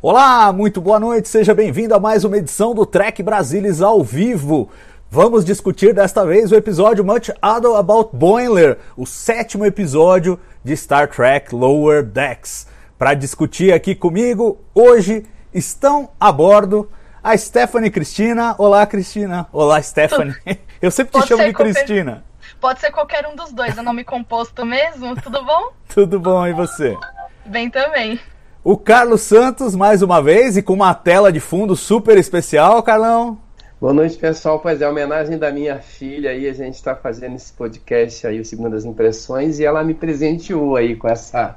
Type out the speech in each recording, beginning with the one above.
Olá, muito boa noite, seja bem-vindo a mais uma edição do Trek Brasilis ao vivo. Vamos discutir desta vez o episódio Much Ado About Boiler, o sétimo episódio de Star Trek Lower Decks. Para discutir aqui comigo, hoje estão a bordo a Stephanie Cristina. Olá, Cristina. Olá, Stephanie. Eu sempre te Pode chamo de qualquer- Cristina. Pode ser qualquer um dos dois, é nome composto mesmo? Tudo bom? Tudo bom, e você? Bem também. O Carlos Santos, mais uma vez, e com uma tela de fundo super especial, Carlão. Boa noite, pessoal. Pois é, homenagem da minha filha aí, a gente está fazendo esse podcast aí, o Segundo as Impressões, e ela me presenteou aí com essa,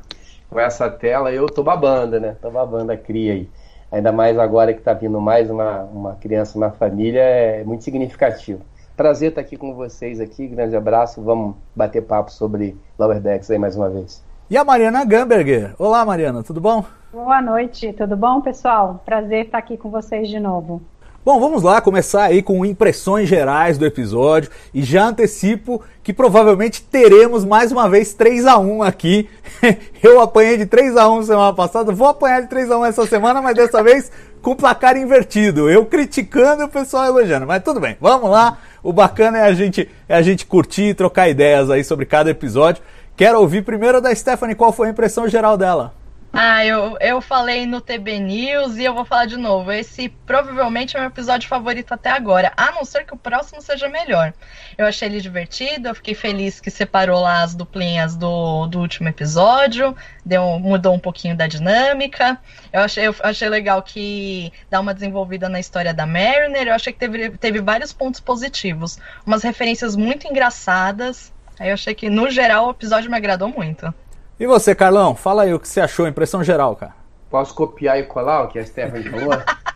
com essa tela. Eu tô babando, né? Tô babando a cria aí. Ainda mais agora que tá vindo mais uma, uma criança na família, é muito significativo. Prazer estar aqui com vocês aqui, grande abraço. Vamos bater papo sobre Lower Decks aí mais uma vez. E a Mariana Gamberger. Olá, Mariana, tudo bom? Boa noite, tudo bom, pessoal? Prazer estar aqui com vocês de novo. Bom, vamos lá começar aí com impressões gerais do episódio e já antecipo que provavelmente teremos mais uma vez 3 a 1 aqui. Eu apanhei de 3 a 1 semana passada, vou apanhar de 3 a 1 essa semana, mas dessa vez com placar invertido. Eu criticando e o pessoal elogiando, mas tudo bem. Vamos lá. O bacana é a gente é a gente curtir e trocar ideias aí sobre cada episódio. Quero ouvir primeiro da Stephanie qual foi a impressão geral dela. Ah, eu, eu falei no TB News e eu vou falar de novo. Esse provavelmente é o meu episódio favorito até agora, a não ser que o próximo seja melhor. Eu achei ele divertido, eu fiquei feliz que separou lá as duplinhas do, do último episódio, deu, mudou um pouquinho da dinâmica. Eu achei, eu achei legal que dá uma desenvolvida na história da Mariner. Eu achei que teve, teve vários pontos positivos, umas referências muito engraçadas. Aí eu achei que, no geral, o episódio me agradou muito. E você, Carlão? Fala aí o que você achou, impressão geral, cara. Posso copiar e colar o que a Stephanie falou?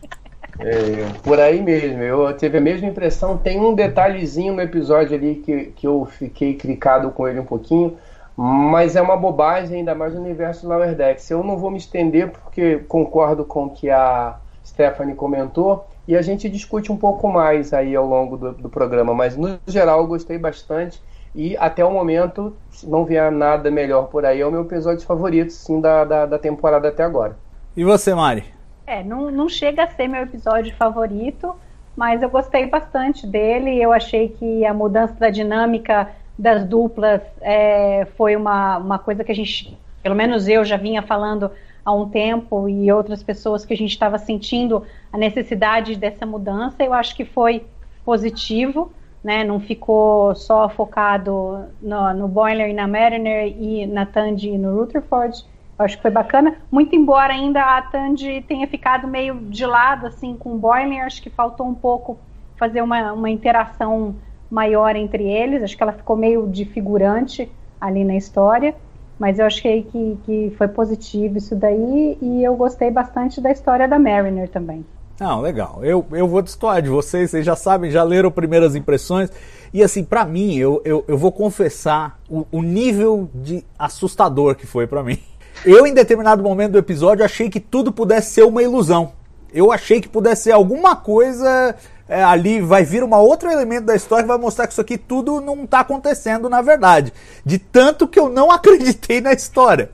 É, por aí mesmo, eu tive a mesma impressão. Tem um detalhezinho no episódio ali que, que eu fiquei clicado com ele um pouquinho, mas é uma bobagem, ainda mais no universo Lower Decks. Eu não vou me estender porque concordo com o que a Stephanie comentou e a gente discute um pouco mais aí ao longo do, do programa, mas no geral eu gostei bastante. E até o momento, se não vier nada melhor por aí, é o meu episódio favorito, sim, da, da, da temporada até agora. E você, Mari? É, não, não chega a ser meu episódio favorito, mas eu gostei bastante dele. Eu achei que a mudança da dinâmica das duplas é, foi uma, uma coisa que a gente, pelo menos eu já vinha falando há um tempo e outras pessoas que a gente estava sentindo a necessidade dessa mudança. Eu acho que foi positivo. Né, não ficou só focado no, no Boiler e na Mariner e na Tandy e no Rutherford. Eu acho que foi bacana. Muito embora ainda a Tandy tenha ficado meio de lado assim com o Boiler, acho que faltou um pouco fazer uma, uma interação maior entre eles. Acho que ela ficou meio de figurante ali na história. Mas eu achei que, que foi positivo isso daí e eu gostei bastante da história da Mariner também. Não, legal. Eu, eu vou destoar de vocês, vocês já sabem, já leram primeiras impressões. E assim, para mim, eu, eu, eu, vou confessar o, o, nível de assustador que foi para mim. Eu, em determinado momento do episódio, achei que tudo pudesse ser uma ilusão. Eu achei que pudesse ser alguma coisa é, ali, vai vir um outro elemento da história que vai mostrar que isso aqui tudo não tá acontecendo na verdade. De tanto que eu não acreditei na história.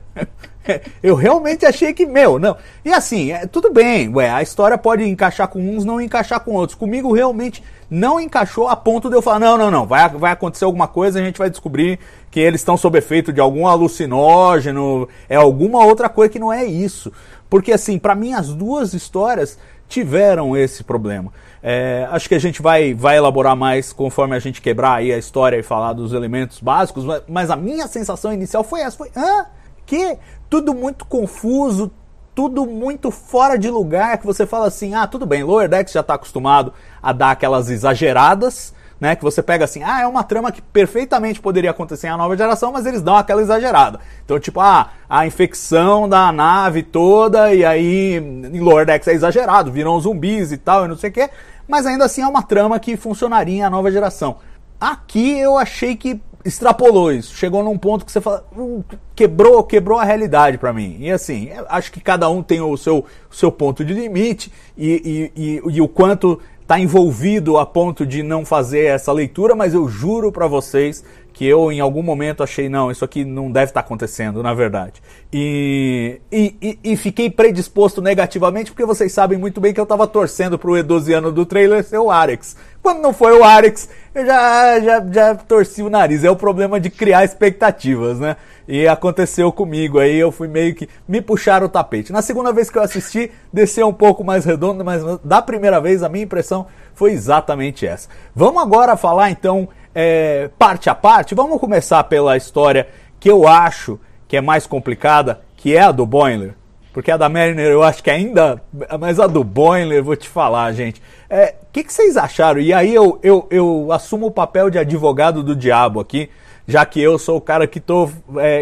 Eu realmente achei que, meu, não. E assim, é, tudo bem, ué, a história pode encaixar com uns, não encaixar com outros. Comigo realmente não encaixou a ponto de eu falar, não, não, não, vai, vai acontecer alguma coisa, a gente vai descobrir que eles estão sob efeito de algum alucinógeno, é alguma outra coisa que não é isso. Porque assim, para mim as duas histórias tiveram esse problema. É, acho que a gente vai, vai elaborar mais conforme a gente quebrar aí a história e falar dos elementos básicos, mas, a minha sensação inicial foi essa, foi, hã? Que? Tudo muito confuso, tudo muito fora de lugar, que você fala assim, ah, tudo bem, Lower Decks já está acostumado a dar aquelas exageradas, né, que você pega assim, ah, é uma trama que perfeitamente poderia acontecer em a nova geração, mas eles dão aquela exagerada. Então, tipo, ah, a infecção da nave toda, e aí em Lower Decks é exagerado, viram zumbis e tal, e não sei o quê, mas ainda assim é uma trama que funcionaria em a nova geração. Aqui eu achei que extrapolou isso, chegou num ponto que você fala, "Hum, quebrou, quebrou a realidade pra mim. E assim, eu acho que cada um tem o seu, o seu ponto de limite e, e, e, e o quanto está envolvido a ponto de não fazer essa leitura, mas eu juro pra vocês que eu em algum momento achei, não, isso aqui não deve estar acontecendo, na verdade. E, e, e- fiquei predisposto negativamente, porque vocês sabem muito bem que eu estava torcendo pro E12 do trailer ser o Arex. Quando não foi o Arex, eu já, já, já torci o nariz. É o problema de criar expectativas, né? E aconteceu comigo aí, eu fui meio que. Me puxaram o tapete. Na segunda vez que eu assisti, desceu um pouco mais redondo, mas da primeira vez a minha impressão foi exatamente essa. Vamos agora falar então, é, parte a parte. Vamos começar pela história que eu acho que é mais complicada, que é a do Boiler. Porque a da Mariner eu acho que ainda. Mas a do Boiler, vou te falar, gente. O que, que vocês acharam? E aí eu, eu, eu assumo o papel de advogado do diabo aqui, já que eu sou o cara que estou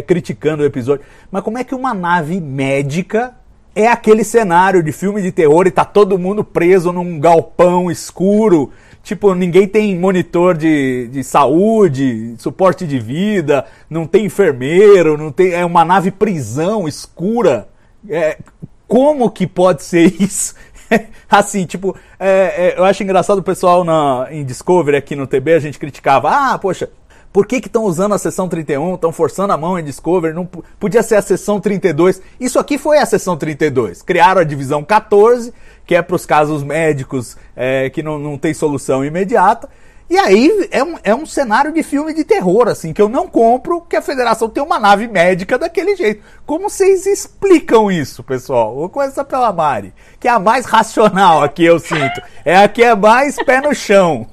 criticando o episódio. Mas como é que uma nave médica é aquele cenário de filme de terror e tá todo mundo preso num galpão escuro? Tipo, ninguém tem monitor de, de saúde, suporte de vida, não tem enfermeiro, não tem. É uma nave prisão escura. É, como que pode ser isso? assim, tipo, é, é, eu acho engraçado o pessoal na, em Discovery aqui no TB, a gente criticava, ah, poxa, por que estão usando a sessão 31? Estão forçando a mão em Discovery? Não podia ser a sessão 32. Isso aqui foi a sessão 32. Criaram a divisão 14, que é para os casos médicos é, que não, não tem solução imediata. E aí é um, é um cenário de filme de terror, assim, que eu não compro que a federação tem uma nave médica daquele jeito. Como vocês explicam isso, pessoal? Vou começar pela Mari, que é a mais racional aqui, eu sinto. É a que é mais pé no chão.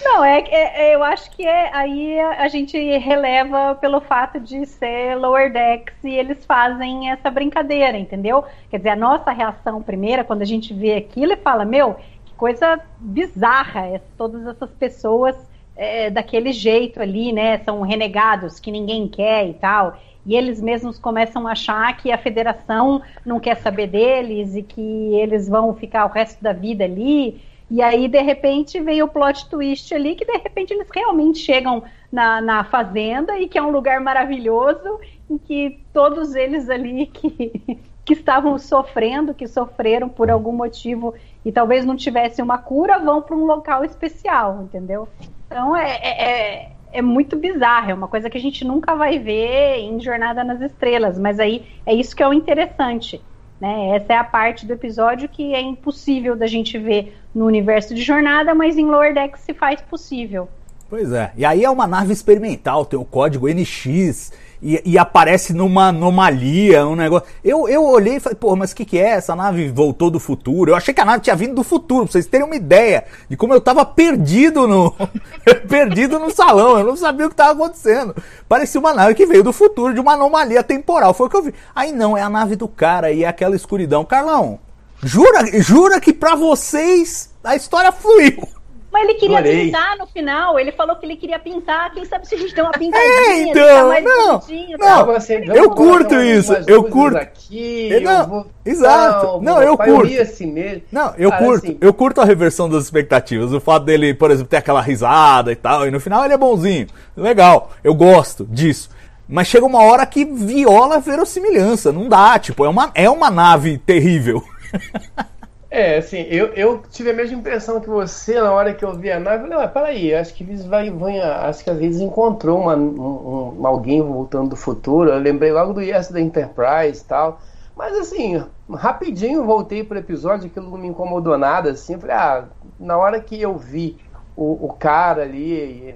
Não, é, é- é- eu acho que é, aí a, a gente releva pelo fato de ser lower decks e eles fazem essa brincadeira, entendeu? Quer dizer, a nossa reação primeira, quando a gente vê aquilo e fala, meu, coisa bizarra, é, todas essas pessoas é, daquele jeito ali, né? São renegados que ninguém quer e tal. E eles mesmos começam a achar que a federação não quer saber deles e que eles vão ficar o resto da vida ali. E aí, de repente, vem o plot twist ali, que de repente eles realmente chegam na, na fazenda e que é um lugar maravilhoso, em que todos eles ali que, que estavam sofrendo, que sofreram por algum motivo e talvez não tivessem uma cura, vão para um local especial, entendeu? Então é, é, é- é muito bizarro, é uma coisa que a gente nunca vai ver em Jornada nas Estrelas, mas aí é isso que é o interessante. Né? Essa é a parte do episódio que é impossível da gente ver no universo de jornada, mas em Lower Decks se faz possível. Pois é. E aí é uma nave experimental, tem o código NX e, e aparece numa anomalia, um negócio. Eu, eu olhei e falei, pô, mas o que, que é? Essa nave voltou do futuro. Eu achei que a nave tinha vindo do futuro, pra vocês terem uma ideia de como eu tava perdido no. perdido no salão. Eu não sabia o que tava acontecendo. Parecia uma nave que veio do futuro, de uma anomalia temporal. Foi o que eu vi. Aí não, é a nave do cara e é aquela escuridão. Carlão, jura, jura que pra vocês a história fluiu. Mas ele queria Adorei. pintar no final, ele falou que ele queria pintar, quem sabe se a gente deu uma pintadinha, É, então, mais não, e não. assim, Eu vamos curto isso, eu curto. Aqui, Eu não, vou- exato. Não, eu pai, curto. ia assim mesmo. Não, eu Cara, curto, assim, eu curto a reversão das expectativas. O fato dele, por exemplo, ter aquela risada e tal, e no final ele é bonzinho. Legal, eu gosto disso. Mas chega uma hora que viola a verossimilhança. Não dá, tipo, é uma, é uma nave terrível. É, assim, eu, eu tive a mesma impressão que você na hora que eu vi a nave. Eu falei, peraí, acho que vão, acho que às vezes encontrou uma, um, um- alguém voltando do futuro. Eu lembrei logo do Yes da Enterprise e tal. Mas assim, rapidinho voltei pro episódio, aquilo não me incomodou nada, assim. Eu falei, ah, na hora que eu vi o, o cara ali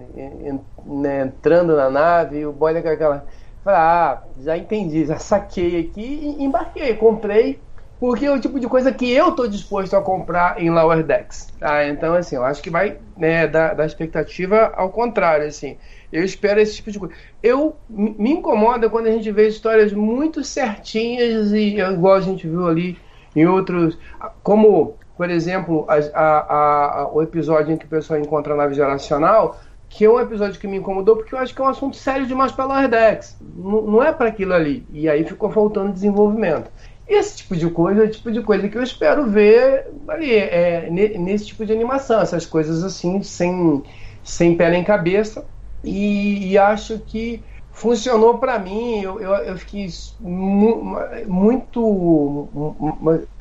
né, entrando na nave, o boiler com aquela. Falei, ah, já entendi, já saquei aqui e embarquei, comprei. Porque é o tipo de coisa que eu tô disposto a comprar em Lower Decks. Tá? Então, assim, eu acho que vai né, da, da expectativa ao contrário, assim. Eu espero esse tipo de coisa. Eu me incomoda quando a gente vê histórias muito certinhas e igual a gente viu ali em outros, como por exemplo a, a, a, o episódio em que o pessoal encontra a nave geracional, que é um episódio que me incomodou porque eu acho que é um assunto sério demais para Lower Decks. Não é para aquilo ali. E aí ficou faltando desenvolvimento. Esse tipo de coisa é o tipo de coisa que eu espero ver ali, é, nesse tipo de animação, essas coisas assim, sem, sem pé nem cabeça e, e acho que funcionou para mim. Eu, eu, eu, fiquei mu muito.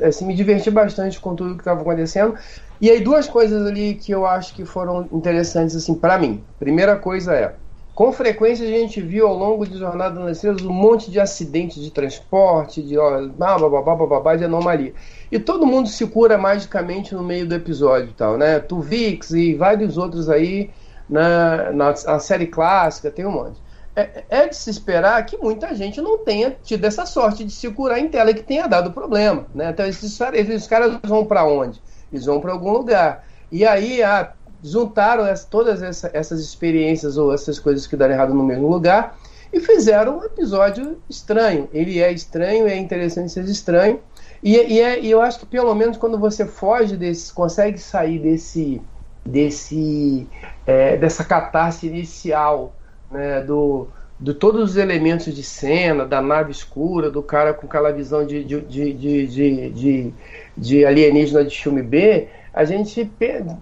Assim, me diverti bastante com tudo que estava acontecendo. E aí, duas coisas ali que eu acho que foram interessantes assim para mim. Primeira coisa é. Com frequência a gente viu ao longo de Jornada nas Estrelas um monte de acidentes de transporte, de babá, de anomalia. E todo mundo se cura magicamente no meio do episódio e tal, né? Tuvix e vários outros aí na, na, na série clássica, tem um monte. É, é, de se esperar que muita gente não tenha tido essa sorte de se curar em tela e que tenha dado problema. Né? Então, esses, esses caras vão para onde? Eles vão para algum lugar. E aí, ah, juntaram essa, todas essa, essas experiências ou essas coisas que deram errado no mesmo lugar e fizeram um episódio estranho. Ele é estranho, é interessante ser estranho. E, e, é, e eu acho que pelo menos quando você foge desse, consegue sair desse desse é, dessa catarse inicial né, do, de todos os elementos de cena, da nave escura, do cara com aquela visão de, de, de, de, de, de alienígena de filme B, a gente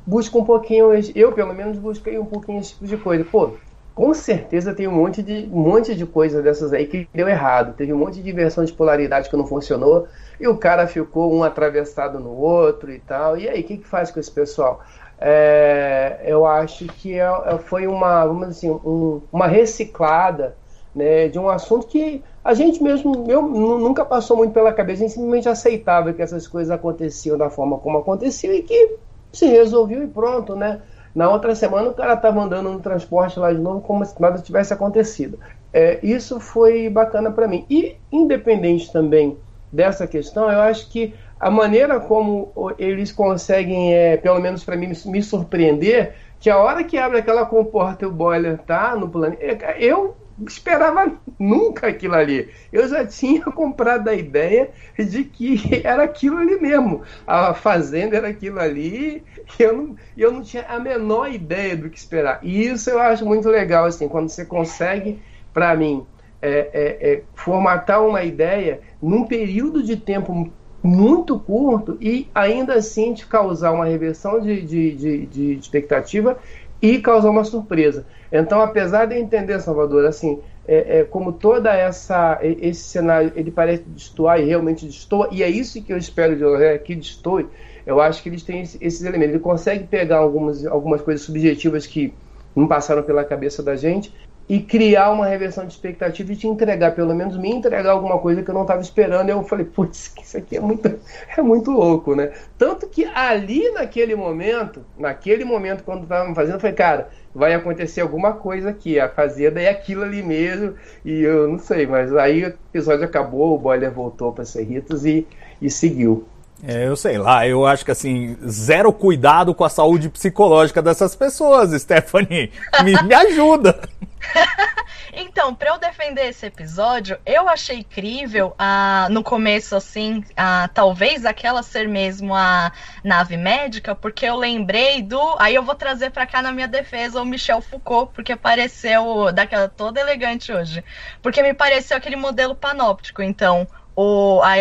busca um pouquinho, eu pelo menos busquei um pouquinho esse tipo de coisa. Pô, com certeza tem um monte de um monte de coisa dessas aí que deu errado. Teve um monte de versão de polaridade que não funcionou e o cara ficou um atravessado no outro e tal. E aí, o que, que faz com esse pessoal? É, eu acho que é, é, foi uma, vamos assim, um, uma reciclada né, de um assunto que a gente mesmo eu, nunca passou muito pela cabeça, a gente simplesmente aceitava que essas coisas aconteciam da forma como aconteciam e que se resolveu e pronto, né? Na outra semana o cara estava andando no transporte lá de novo como se nada tivesse acontecido. É, isso foi bacana para mim. E independente também dessa questão, eu acho que a maneira como eles conseguem, é, pelo menos para mim, me surpreender, que a hora que abre aquela comporta e o boiler tá no planeta, é, eu esperava nunca aquilo ali. Eu já tinha comprado a ideia de que era aquilo ali mesmo. A fazenda era aquilo ali e eu não, eu não tinha a menor ideia do que esperar. E isso eu acho muito legal, assim, quando você consegue, para mim, é, é, é, formatar uma ideia num período de tempo muito curto e ainda assim te causar uma reversão de, de, de, de expectativa e causar uma surpresa. Então, apesar de eu entender, Salvador, assim, é, é, como toda essa esse cenário ele parece destoar e realmente destoa, e é isso que eu espero de Loré que destoe, eu acho que eles têm esses elementos. Ele consegue pegar algumas, algumas coisas subjetivas que não passaram pela cabeça da gente e criar uma reversão de expectativa e te entregar, pelo menos me entregar alguma coisa que eu não estava esperando. Eu falei, putz, isso aqui é muito, é muito louco, né? Tanto que ali naquele momento, naquele momento, quando estavam fazendo, eu falei, cara, vai acontecer alguma coisa aqui, a fazenda é aquilo ali mesmo, e eu não sei, mas aí o episódio acabou, o Boiler voltou para Serritos e, e seguiu. É, eu sei lá, eu acho que assim, zero cuidado com a saúde psicológica dessas pessoas, Stephanie. Me, me ajuda. então, para eu defender esse episódio, eu achei incrível ah, no começo, assim, ah, talvez aquela ser mesmo a nave médica, porque eu lembrei do. Aí eu vou trazer para cá na minha defesa o Michel Foucault, porque pareceu daquela toda elegante hoje. Porque me pareceu aquele modelo panóptico. Então, o, a,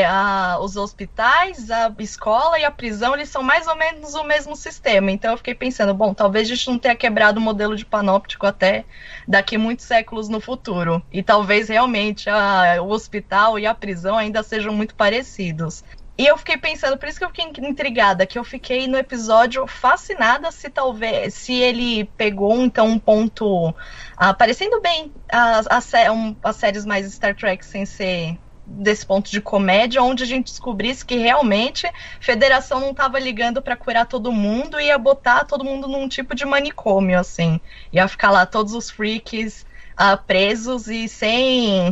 a, os hospitais, a escola e a prisão, eles são mais ou menos o mesmo sistema. Então eu fiquei pensando, bom, talvez a gente não tenha quebrado o modelo de panóptico até daqui muitos séculos no futuro. E talvez realmente a, o hospital e a prisão ainda sejam muito parecidos. E eu fiquei pensando, por isso que eu fiquei intrigada, que eu fiquei no episódio fascinada se talvez se ele pegou então um ponto aparecendo bem as, as, as séries mais Star Trek sem ser desse ponto de comédia, onde a gente descobrisse que realmente a federação não estava ligando para curar todo mundo e ia botar todo mundo num tipo de manicômio, assim. Ia ficar lá todos os freaks uh, presos e sem.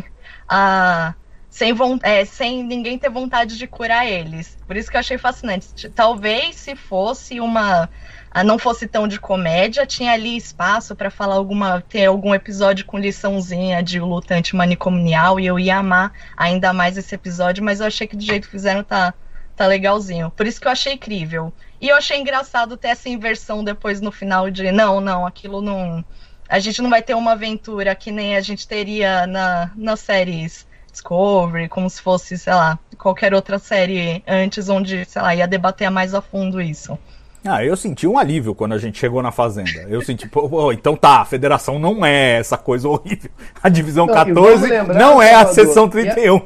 Uh, sem, é, sem ninguém ter vontade de curar eles. Por isso que eu achei fascinante. Talvez se fosse uma. ah, não fosse tão de comédia, tinha ali espaço pra falar alguma. ter algum episódio com liçãozinha de luta antimanicomial e eu ia amar ainda mais esse episódio, mas eu achei que do jeito que fizeram tá, tá legalzinho. Por isso que eu achei incrível. E eu achei engraçado ter essa inversão depois no final de não, não, aquilo não. A gente não vai ter uma aventura que nem a gente teria na, nas séries Discovery, como se fosse, sei lá, qualquer outra série antes, onde, sei lá, ia debater mais a fundo isso. Ah, eu senti um alívio quando a gente chegou na Fazenda. Eu senti, pô, pô, então tá, a federação não é essa coisa horrível. A divisão Não, e 14 vamos lembrar, não é a seção que é- 31.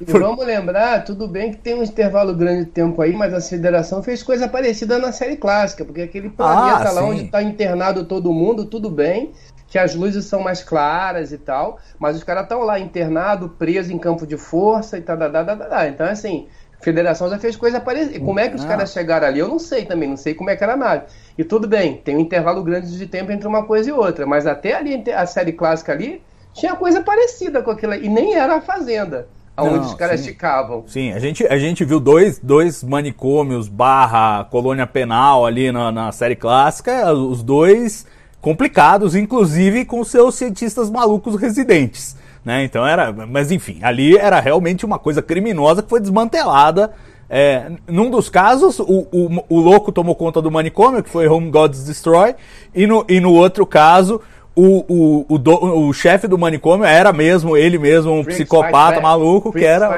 E vamos lembrar, tudo bem que tem um intervalo grande de tempo aí, mas a federação fez coisa parecida na série clássica, porque aquele planeta Ah, lá sim. onde está internado todo mundo, tudo bem, que as luzes são mais claras e tal, mas os caras estão lá internado, preso em campo de força e tal, tá, então assim, a federação já fez coisa parecida. Como é que os Ah. caras chegaram ali? Eu não sei também, não sei como é que era a nave. E tudo bem, tem um intervalo grande de tempo entre uma coisa e outra, mas até ali a série clássica ali tinha coisa parecida com aquilo, e nem era a fazenda. Onde Não, os caras sim. ficavam. Sim, a gente, a gente viu dois, dois manicômios barra colônia penal ali na, na série clássica, os dois complicados, inclusive com seus cientistas malucos residentes. Né? Então era. Mas enfim, ali era realmente uma coisa criminosa que foi desmantelada. É, num dos casos, o, o, o louco tomou conta do manicômio, que foi Home Gods Destroy, e no, e no outro caso, o, o, o, do- o chefe do manicômio era mesmo, ele mesmo, um psicopata maluco, que era.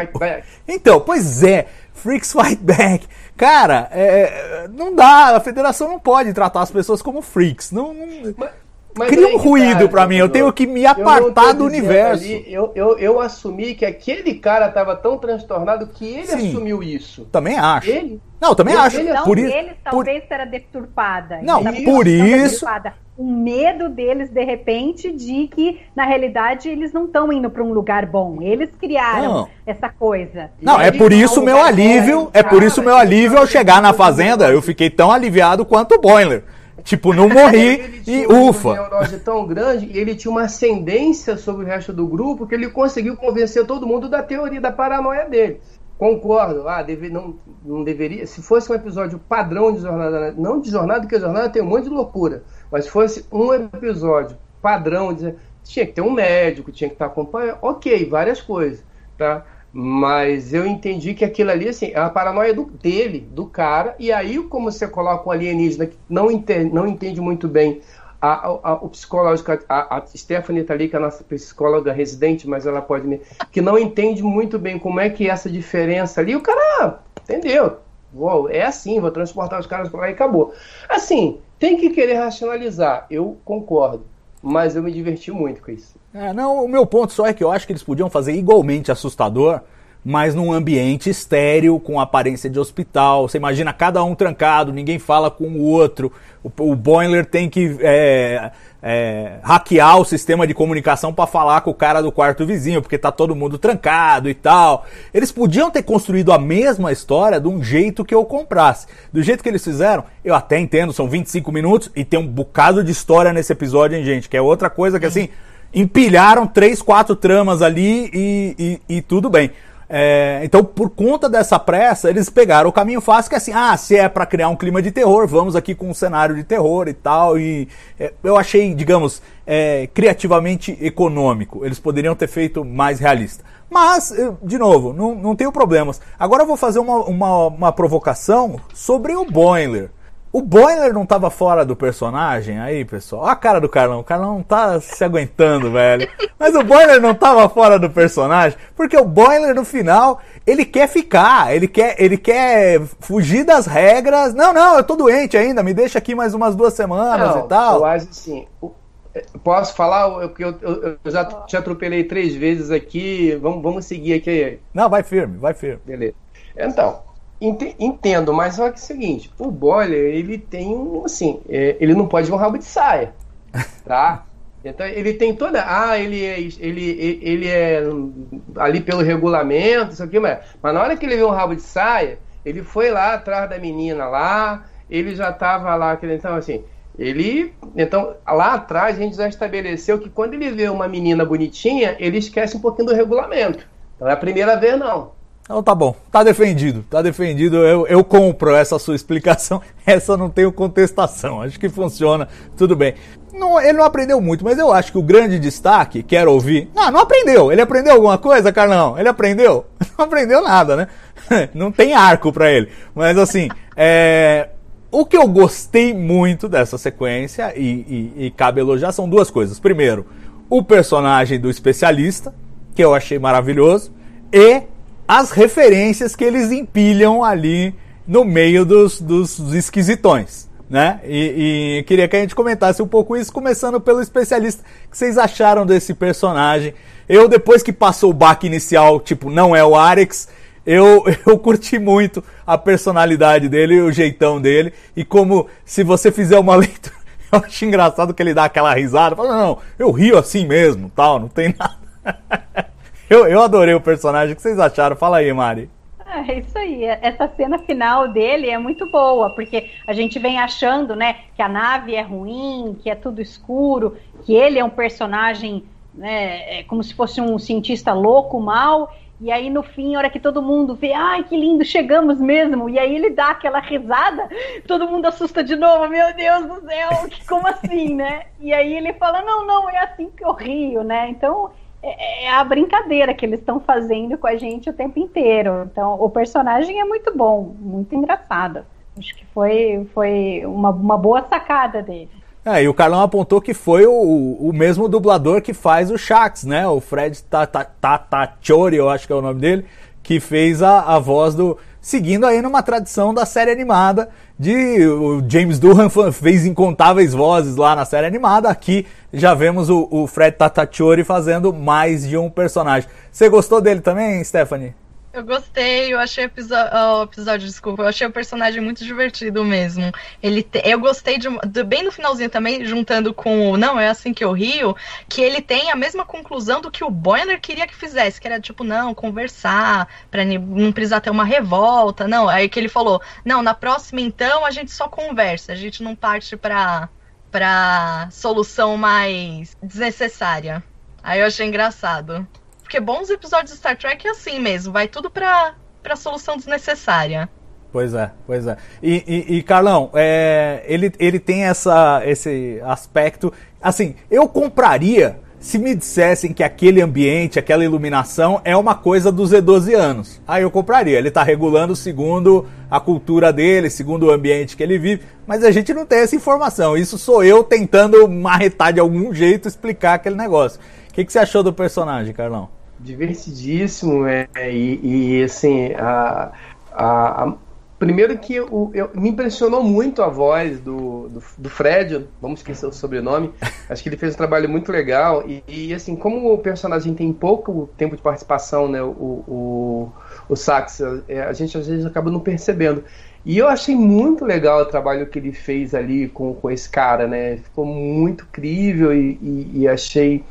Então, pois é, Freaks Fight Back. Cara, é, não dá, a federação não pode tratar as pessoas como freaks. Não, não- Mas cria aí um que ruído tá, pra mim, eu tenho que me apartar do universo. ali, eu, eu, eu assumi que aquele cara tava tão transtornado que ele Sim. assumiu isso. Também acho. Ele? Não, eu também Ele- acho. ele- Então, por isso, eles por- talvez era deturpada. Não, Essa por isso-. O medo deles, de repente, de que, na realidade, eles não estão indo para um lugar bom. Eles criaram Não. essa coisa. Não, é ele por isso o meu alívio, é por isso o meu ele alívio tá ao chegar na fazenda, eu fiquei tão aliviado quanto o Boiler. Tipo, não morri Ele e tinha ufa. neurose tão grande e ele tinha uma ascendência sobre o resto do grupo que ele conseguiu convencer todo mundo da teoria da paranoia dele. Concordo, ah, deve, não, não deveria. Se fosse um episódio padrão de jornada, não de jornada, porque jornada tem um monte de loucura, mas se fosse um episódio padrão, de- tinha que ter um médico, tinha que estar acompanhando, ok, várias coisas, tá? Mas eu entendi que aquilo ali, assim, é a paranoia do, dele, do cara, e aí, como você coloca um alienígena que não entende, não entende muito bem a, a- a- o psicológico, a, Stephanie tá ali, que é a nossa psicóloga residente, mas ela pode me. que não entende muito bem como é que é essa diferença ali, o cara, ah, entendeu? Vou, é assim, vou transportar os caras pra lá e acabou. Assim, tem que querer racionalizar, eu concordo, mas eu me diverti muito com isso. É, não, o meu ponto só é que eu acho que eles podiam fazer igualmente assustador, mas num ambiente estéreo, com aparência de hospital. Você imagina cada um trancado, ninguém fala com o outro. O, o Boiler tem que é, é, hackear o sistema de comunicação para falar com o cara do quarto vizinho, porque tá todo mundo trancado e tal. Eles podiam ter construído a mesma história de um jeito que eu comprasse. Do jeito que eles fizeram, eu até entendo, são 25 minutos e tem um bocado de história nesse episódio, hein, gente? Que é outra coisa que assim empilharam três, quatro tramas ali e, e- e tudo bem. É, então, por conta dessa pressa, eles pegaram o caminho fácil, que é assim, ah, se é pra criar um clima de terror, vamos aqui com um cenário de terror e tal. E é, eu achei, digamos, é, criativamente econômico. Eles poderiam ter feito mais realista. Mas, de novo, não, não tenho problemas. Agora eu vou fazer uma, uma, uma provocação sobre o Boiler. O Boiler não tava fora do personagem aí, pessoal? Olha a cara do Carlão. O Carlão não tá se aguentando, velho. Mas o Boiler não tava fora do personagem, porque o Boiler no final, ele quer ficar, ele quer, ele quer fugir das regras. Não, não, eu tô doente ainda, me deixa aqui mais umas duas semanas Não, e tal. Eu acho assim. é, Posso falar? Eu, eu, eu- já te atropelei três vezes aqui. Vamos, vamos seguir aqui. Não, vai firme, vai firme. Beleza. Então, entendo, mas só que é o seguinte: o Boiler, ele tem um. Assim, é, ele não pode ver um rabo de saia. Tá? Então ele tem toda. Ah, ele é, ele, ele é ali pelo regulamento, isso aqui, mas, mas na hora que ele vê um rabo de saia, ele foi lá atrás da menina lá, ele já estava lá, então assim, ele. Então, lá atrás a gente já estabeleceu que quando ele vê uma menina bonitinha, ele esquece um pouquinho do regulamento. Então é a primeira vez, não. Então tá bom, tá defendido, tá defendido. Eu, eu compro essa sua explicação. Essa não tenho contestação. Acho que funciona, tudo bem. Não, ele não aprendeu muito, mas eu acho que o grande destaque, quero ouvir. Não, não aprendeu. Ele aprendeu alguma coisa, Carlão? Ele aprendeu? Não aprendeu nada, né? Não tem arco para ele. Mas assim, é, o que eu gostei muito dessa sequência, e, e, e cabe elogiar, são duas coisas. Primeiro, o personagem do especialista, que eu achei maravilhoso, e as referências que eles empilham ali no meio dos, dos, esquisitões. Né? E, e, queria que a gente comentasse um pouco isso, começando pelo especialista. O que vocês acharam desse personagem? Eu, depois que passou o baque inicial, tipo, não é o Arex, eu, eu curti muito a personalidade dele, o jeitão dele, e como se você fizer uma leitura, eu acho engraçado que ele dá aquela risada, fala, não, não, eu rio assim mesmo, tal, não tem nada. eu, eu adorei o personagem, o que vocês acharam? Fala aí, Mari. É isso aí. Essa cena final dele é muito boa, porque a gente vem achando, né, que a nave é ruim, que é tudo escuro, que ele é um personagem, né, é como se fosse um cientista louco, mal, e aí, no fim, a hora que todo mundo vê, ai, que lindo, chegamos mesmo. E aí ele dá aquela risada, todo mundo assusta de novo, meu Deus do céu, como assim, né? E aí ele fala, não, não, é assim que eu rio, né? Então, é, é a brincadeira que eles estão fazendo com a gente o tempo inteiro. Então, o personagem é muito bom, muito engraçado. Acho que foi, foi uma, uma boa sacada dele. É, e o Carlão apontou que foi o, o mesmo dublador que faz o Shax, né? O Fred Tatachori, eu acho que é o nome dele, que fez a, a voz do. Seguindo aí numa tradição da série animada, de o James Durham fez incontáveis vozes lá na série animada. Aqui já vemos o, o Fred Tatachori fazendo mais de um personagem. Você gostou dele também, Stephanie? Eu gostei, eu achei o episódio, oh, episódio, desculpa, eu achei o personagem muito divertido mesmo. Ele te, eu gostei de, de, bem no finalzinho também, juntando com o Não, é assim que eu rio, que ele tem a mesma conclusão do que o Boiler queria que fizesse, que era tipo, não, conversar, para não precisar ter uma revolta, não. Aí que ele falou, não, na próxima então a gente só conversa, a gente não parte pra, pra solução mais desnecessária. Aí eu achei engraçado. Porque bons episódios de Star Trek é assim mesmo, vai tudo pra, pra solução desnecessária. Pois é, pois é. E, e, e Carlão, é, ele, ele tem essa, esse aspecto. Assim, eu compraria se me dissessem que aquele ambiente, aquela iluminação é uma coisa dos Z12 anos. Aí eu compraria. Ele está regulando segundo a cultura dele, segundo o ambiente que ele vive. Mas a gente não tem essa informação. Isso sou eu tentando marretar de algum jeito explicar aquele negócio. O que, que você achou do personagem, Carlão? divertidíssimo é, e, e, assim a, a, primeiro que o, eu, me impressionou muito a voz do, do, do, Fred vamos esquecer o sobrenome acho que ele fez um trabalho muito legal e, e, assim como o personagem tem pouco tempo de participação né o, o, o Sax é, a gente às vezes acaba não percebendo. E eu achei muito legal o trabalho que ele fez ali com, com esse cara né ficou muito crível e, e achei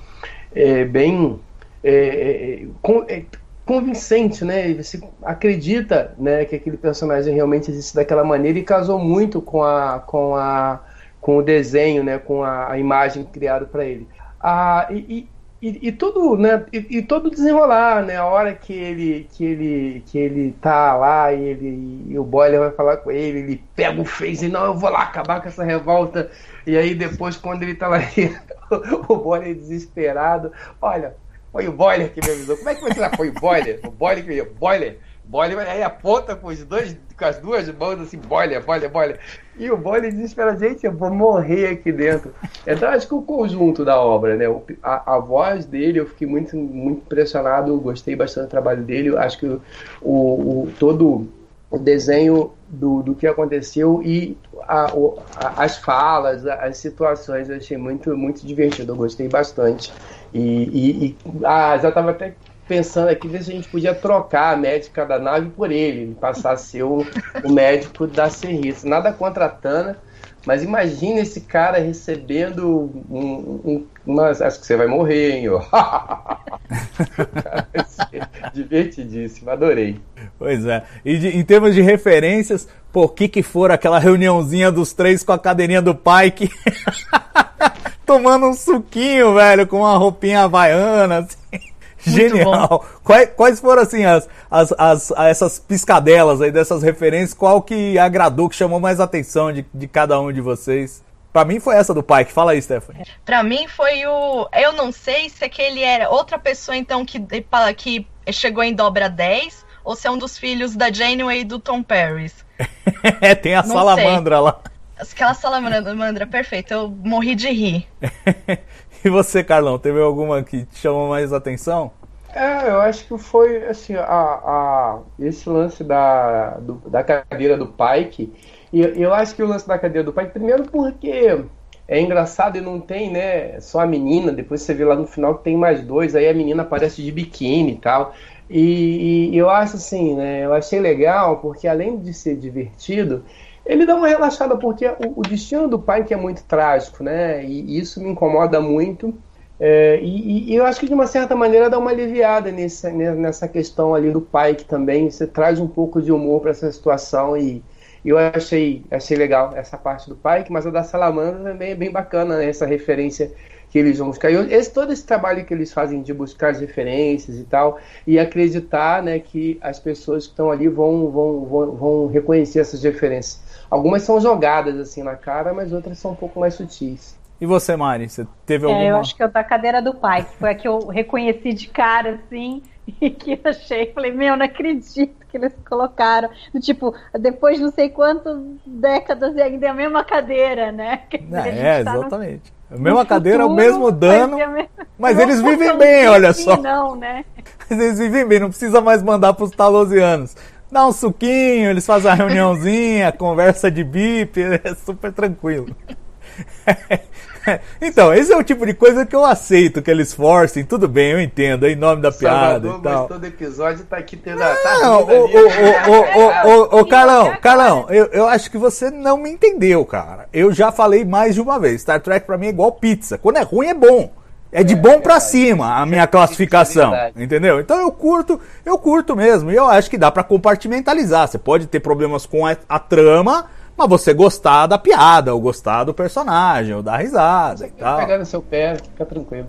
é, bem é, é, é, convincente, né? Você acredita, né, que aquele personagem realmente existe daquela maneira e casou muito com a com a com o desenho, né, com a, a imagem criada para ele. Ah, e, e, e, tudo, né, e, e, todo desenrolar, né, a hora que ele que ele que ele tá lá e ele e o Boiler vai falar com ele, ele pega o face e não, eu vou lá acabar com essa revolta. E aí depois quando ele tá lá, o Boiler desesperado, olha, foi o Boiler que me avisou. Como é que você já foi o Boiler? O Boiler que me Boiler. Boiler, aí aponta com, os dois, com as duas mãos assim, boiler, boiler, boiler. E o boiler desespera, gente, eu vou morrer aqui dentro. Então acho que o conjunto da obra, né? A, a voz dele, eu fiquei muito, muito impressionado, gostei bastante do trabalho dele. Acho que o, o todo o desenho do, do que aconteceu e a, o, a, as falas, as situações, eu achei muito, muito divertido, eu gostei bastante. E, e, e ah, já estava até pensando aqui ver se a gente podia trocar a médica da nave por ele, passar a ser o, o médico da serviço. Nada contra a Tana, mas imagina esse cara recebendo um, um, uma. Acho que você vai morrer, hein? divertidíssimo, adorei. Pois é. E de, em termos de referências, pô, que que for aquela reuniãozinha dos três com a cadeirinha do pai que. tomando um suquinho, velho, com uma roupinha havaiana, assim. Genial. Quais, quais, foram assim as, as, as, essas piscadelas aí dessas referências? Qual que agradou, que chamou mais atenção de, de cada um de vocês? Pra mim foi essa do Pike. Fala aí, Stephanie. Pra mim foi o. Eu não sei se aquele era outra pessoa, então, que, que chegou em dobra 10, ou se é um dos filhos da Janeway e do Tom Paris. é, tem a não salamandra sei. lá. Aquela salamandra, perfeito. Eu morri de rir. e você, Carlão, teve alguma que te chamou mais atenção? É, eu acho que foi assim, a, a, esse lance da, do, da cadeira do Pike e eu acho que o lance da cadeia do pai, primeiro porque é engraçado e não tem, né? Só a menina, depois você vê lá no final que tem mais dois, aí a menina aparece de biquíni e tal. E, e eu acho assim, né? Eu achei legal porque além de ser divertido, ele dá uma relaxada, porque o, o destino do pai que é muito trágico, né? E, isso me incomoda muito. É, e, e, eu acho que de uma certa maneira dá uma aliviada nessa, nessa questão ali do pai que também você traz um pouco de humor para essa situação e eu achei, achei legal essa parte do Pike, mas a da Salamandra também é bem bacana, né? essa referência que eles vão buscar. E esse, todo esse trabalho que eles fazem de buscar as referências e tal, e acreditar né, que as pessoas que estão ali vão, vão, vão, vão reconhecer essas referências. Algumas são jogadas assim na cara, mas outras são um pouco mais sutis. E você, Mari, você teve alguma... É, eu acho que eu da cadeira do pai, que foi a que eu reconheci de cara, assim, e que achei, falei, meu, não acredito que eles colocaram. Do tipo, depois de não sei quantas décadas e ainda é a mesma cadeira, né? Dizer, é, tá exatamente. No, a mesma cadeira, futuro, o mesmo dano. Mas eles vivem bem, olha só. Não, né? Mas eles vivem bem, não precisa mais mandar para os talosianos. Dá um suquinho, eles fazem a reuniãozinha, conversa de bip, é super tranquilo. então, esse é o tipo de coisa que eu aceito, que eles forcem, tudo bem, eu entendo, é em nome da piada e tal. Mas todo episódio tá aqui tendo a. Não, o, o, Carlão, Carlão, eu, eu acho que você não me entendeu, cara. Eu já falei mais de uma vez. Star Trek pra mim é igual pizza. Quando é ruim, é bom. É de bom para cima a minha classificação, entendeu? Então eu curto, eu curto mesmo. E eu acho que dá para compartimentalizar. Você pode ter problemas com a, a trama, mas você gostar da piada, ou gostar do personagem, ou dar risada você e tal. pegar no seu pé, fica tranquilo.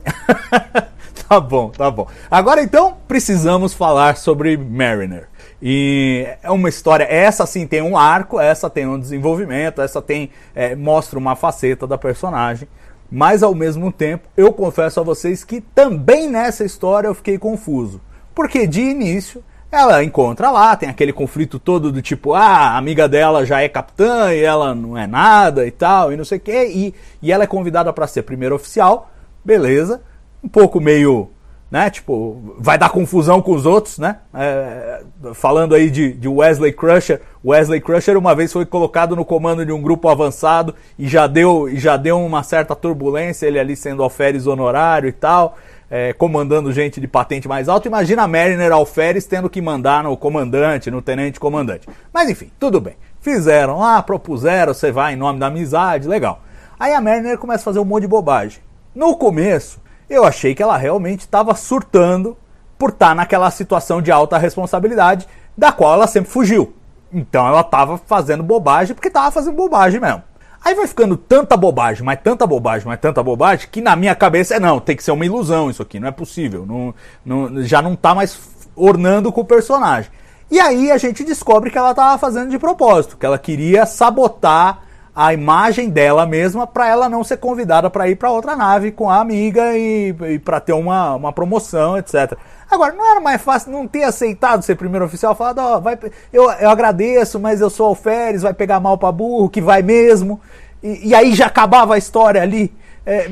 tá bom, tá bom. Agora então precisamos falar sobre Mariner. E é uma história, essa sim tem um arco, essa tem um desenvolvimento, essa tem é, mostra uma faceta da personagem. Mas ao mesmo tempo, eu confesso a vocês que também nessa história eu fiquei confuso. Porque de início ela encontra lá, tem aquele conflito todo do tipo, ah, a amiga dela já é capitã e ela não é nada e tal, e não sei o quê, e, e ela é convidada para ser primeira oficial, beleza, um pouco meio, né, tipo, vai dar confusão com os outros, né, é, falando aí de, de Wesley Crusher, Wesley Crusher uma vez foi colocado no comando de um grupo avançado e já deu, e já deu uma certa turbulência, ele ali sendo alferes honorário e tal, é, comandando gente de patente mais alta. Imagina a Mariner Alferes tendo que mandar no comandante, no tenente comandante. Mas enfim, tudo bem. Fizeram lá, propuseram, você vai em nome da amizade, legal. Aí a Mariner começa a fazer um monte de bobagem. No começo, eu achei que ela realmente estava surtando por estar tá naquela situação de alta responsabilidade da qual ela sempre fugiu. Então ela estava fazendo bobagem porque estava fazendo bobagem mesmo. Aí vai ficando tanta bobagem, mas tanta bobagem, mas tanta bobagem, que na minha cabeça é não, tem que ser uma ilusão isso aqui, não é possível. Não, não, já não tá mais ornando com o personagem. E aí a gente descobre que ela estava fazendo de propósito, que ela queria sabotar a imagem dela mesma para ela não ser convidada para ir para outra nave com a amiga e, e para ter uma, uma promoção, etc. Agora, não era mais fácil não ter aceitado ser primeiro oficial, falado, ó, vai, eu, eu agradeço, mas eu sou alferes, vai pegar mal pra burro, que vai mesmo. E, e aí já acabava a história ali. É,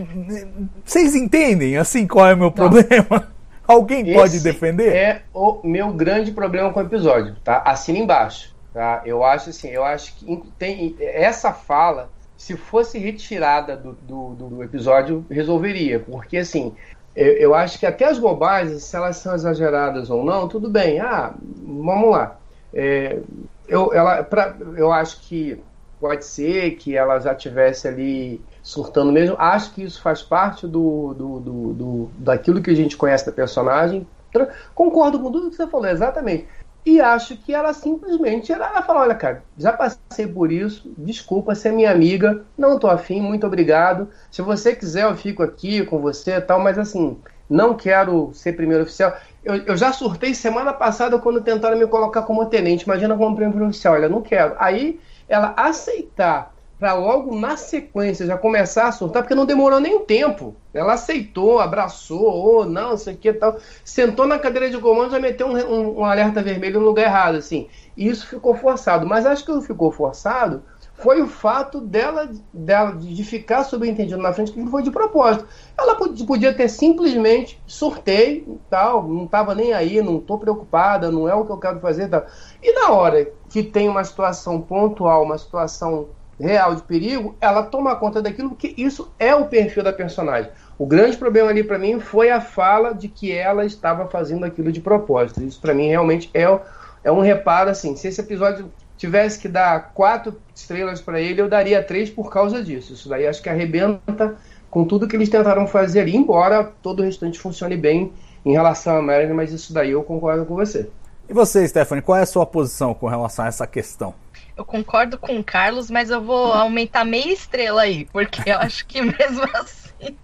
vocês entendem, assim, qual é o meu problema? Alguém Esse pode defender? É o meu grande problema com o episódio, tá? Assina embaixo, tá? Eu acho assim, eu acho que tem essa fala, se fosse retirada do, do, do episódio, resolveria, porque assim, eu, eu, acho que até as bobagens, se elas são exageradas ou não, tudo bem. Ah, vamos lá. É, eu, ela, pra, eu acho que pode ser que ela já tivesse ali surtando mesmo. Acho que isso faz parte do, do, do, do daquilo que a gente conhece da personagem. Concordo com tudo que você falou, exatamente. E acho que ela simplesmente ela, ela fala: olha, cara, já passei por isso, desculpa, você é minha amiga, não tô afim, muito obrigado. Se você quiser, eu fico aqui com você tal, mas assim, não quero ser primeiro oficial. Eu, eu, já surtei semana passada quando tentaram me colocar como tenente. Imagina como primeiro oficial. Olha, não quero. Aí ela aceitar para logo na sequência já começar a surtar, porque não demorou nem tempo. Ela aceitou, abraçou, ou não, não sei o que tal. Sentou na cadeira de comando já meteu um, um, um alerta vermelho no lugar errado, assim. E isso ficou forçado. Mas acho que não ficou forçado foi o fato dela, dela de ficar subentendido na frente que não foi de propósito. Ela podia ter simplesmente sorteio tal, não estava nem aí, não estou preocupada, não é o que eu quero fazer. Tal. E na hora que tem uma situação pontual, uma situação real de perigo, ela toma conta daquilo, porque isso é o perfil da personagem. O grande problema ali para mim foi a fala de que ela estava fazendo aquilo de propósito. Isso para mim realmente é, é um reparo assim. Se esse episódio tivesse que dar quatro estrelas para ele, eu daria três por causa disso. Isso daí acho que arrebenta com tudo que eles tentaram fazer ali, embora todo o restante funcione bem em relação a Marilyn, mas isso daí eu concordo com você. E você, Stephanie, qual é a sua posição com relação a essa questão? Eu concordo com o Carlos, mas eu vou aumentar meia estrela aí, porque eu acho que mesmo assim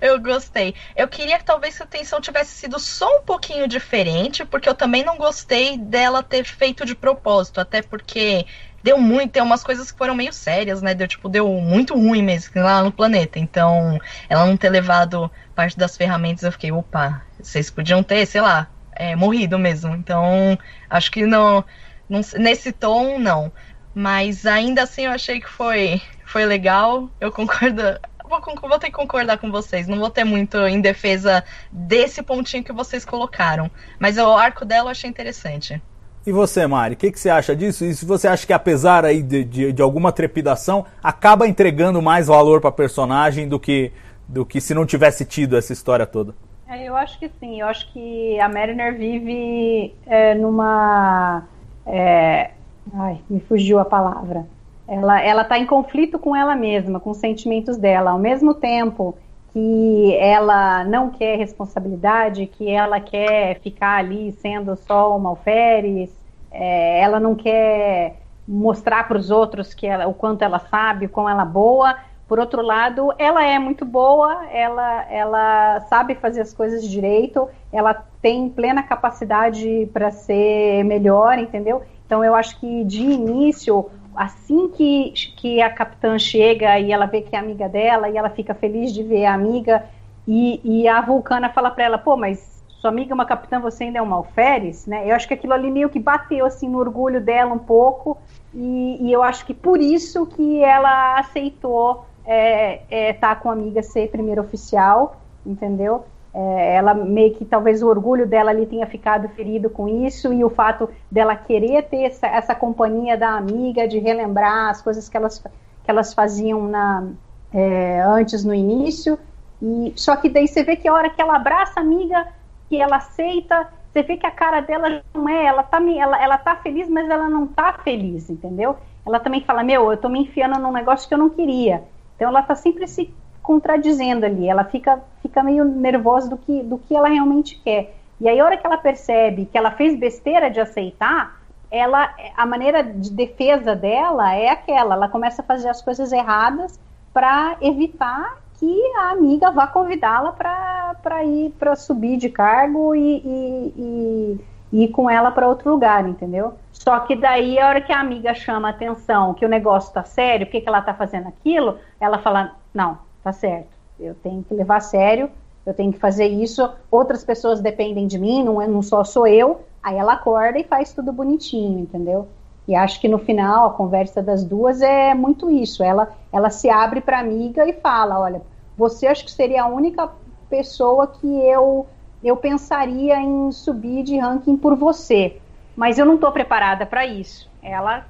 eu gostei. Eu queria que talvez a tensão tivesse sido só um pouquinho diferente, porque eu também não gostei dela ter feito de propósito, até porque deu muito, tem umas coisas que foram meio sérias, né? Deu tipo, deu muito ruim mesmo lá no planeta. Então, ela não ter levado parte das ferramentas, eu fiquei, opa, vocês podiam ter, sei lá, é, morrido mesmo. Então, acho que não, não, nesse tom, não. Mas ainda assim eu achei que foi, foi legal. Eu concordo. Vou, vou ter que concordar com vocês. Não vou ter muito em defesa desse pontinho que vocês colocaram. Mas o arco dela eu achei interessante. E você, Mari, o que, que, você acha disso? E se você acha que apesar aí de, de, de alguma trepidação, acaba entregando mais valor para a personagem do que, do que se não tivesse tido essa história toda? É, eu acho que sim. Eu acho que a Mariner vive é, numa. É... Ai, me fugiu a palavra. Ela, ela tá em conflito com ela mesma, com os sentimentos dela. Ao mesmo tempo que ela não quer responsabilidade, que ela quer ficar ali sendo só uma alferes, é, ela não quer mostrar para os outros que ela, o quanto ela sabe, o quão ela é boa. Por outro lado, ela é muito boa, ela, ela sabe fazer as coisas direito, ela tem plena capacidade para ser melhor, entendeu? Então eu acho que de início assim que, que a capitã chega e ela vê que é amiga dela e ela fica feliz de ver a amiga e, e a Vulcana fala para ela, pô, mas sua amiga é uma capitã, você ainda é uma alferes, né? Eu acho que aquilo ali meio que bateu assim no orgulho dela um pouco e, e eu acho que por isso que ela aceitou é, é, tá com a amiga ser primeiro oficial, entendeu? É, ela meio que talvez o orgulho dela ali tenha ficado ferido com isso e o fato dela querer ter essa, essa companhia da amiga, de relembrar as coisas que elas, que elas faziam na, é, antes no início. E, só que daí você vê que a hora que ela abraça a amiga, que ela aceita, você vê que a cara dela não é, ela tá, ela, ela tá feliz, mas ela não tá feliz, entendeu? Ela também fala, meu, eu tô me enfiando num negócio que eu não queria. Então ela tá sempre se contradizendo ali, ela fica, fica meio nervosa do que, do que ela realmente quer. E aí, a hora que ela percebe que ela fez besteira de aceitar, ela, a maneira de defesa dela é aquela, ela começa a fazer as coisas erradas para evitar que a amiga vá convidá-la para ir para subir de cargo e, e, e, e ir com ela para outro lugar, entendeu? Só que daí, a hora que a amiga chama a atenção que o negócio tá sério, por que, que ela tá fazendo aquilo, ela fala, não, tá certo. Eu tenho que levar a sério, eu tenho que fazer isso. Outras pessoas dependem de mim, não, é, não só sou eu. Aí ela acorda e faz tudo bonitinho, entendeu? E acho que no final a conversa das duas é muito isso. Ela, ela se abre para amiga e fala: olha, você acho que seria a única pessoa que eu eu pensaria em subir de ranking por você, mas eu não estou preparada para isso. Ela,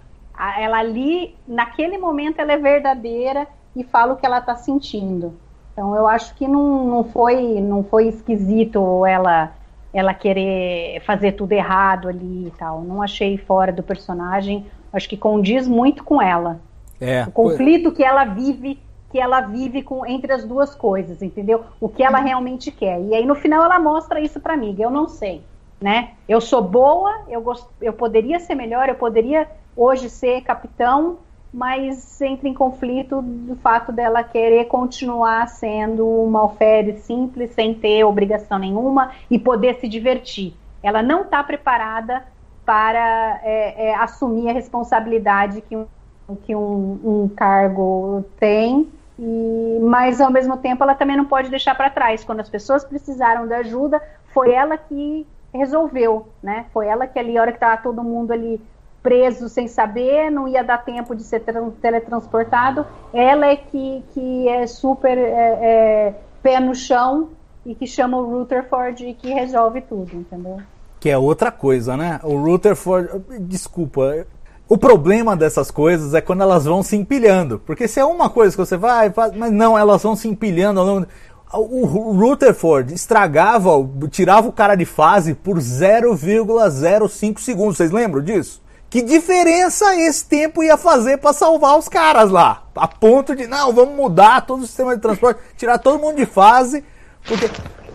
ela ali naquele momento ela é verdadeira e fala o que ela está sentindo. Então eu acho que não, não foi não foi esquisito ela ela querer fazer tudo errado ali e tal. Não achei fora do personagem. Acho que condiz muito com ela. É, o conflito foi... que ela vive que ela vive com entre as duas coisas, entendeu? O que ela realmente quer. E aí no final ela mostra isso para mim. Eu não sei, né? Eu sou boa, eu gost... eu poderia ser melhor, eu poderia hoje ser capitão, mas entra em conflito do fato dela querer continuar sendo uma alferes simples, sem ter obrigação nenhuma e poder se divertir. Ela não está preparada para é, é, assumir a responsabilidade que um, que um, um cargo tem, e, mas ao mesmo tempo ela também não pode deixar para trás. Quando as pessoas precisaram de ajuda, foi ela que resolveu, né? Foi ela que ali, a hora que estava todo mundo ali preso sem saber, não ia dar tempo de ser teletransportado, ela é que, que é super é, é, pé no chão e que chama o Rutherford e que resolve tudo, entendeu? Que é outra coisa, né? O Rutherford, desculpa, o problema dessas coisas é quando elas vão se empilhando. Porque se é uma coisa que você vai, mas não, elas vão se empilhando. O Rutherford estragava, tirava o cara de fase por 0,05 segundos. Vocês lembram disso? Que diferença esse tempo ia fazer para salvar os caras lá? A ponto de, não, vamos mudar todo o sistema de transporte, tirar todo mundo de fase, porque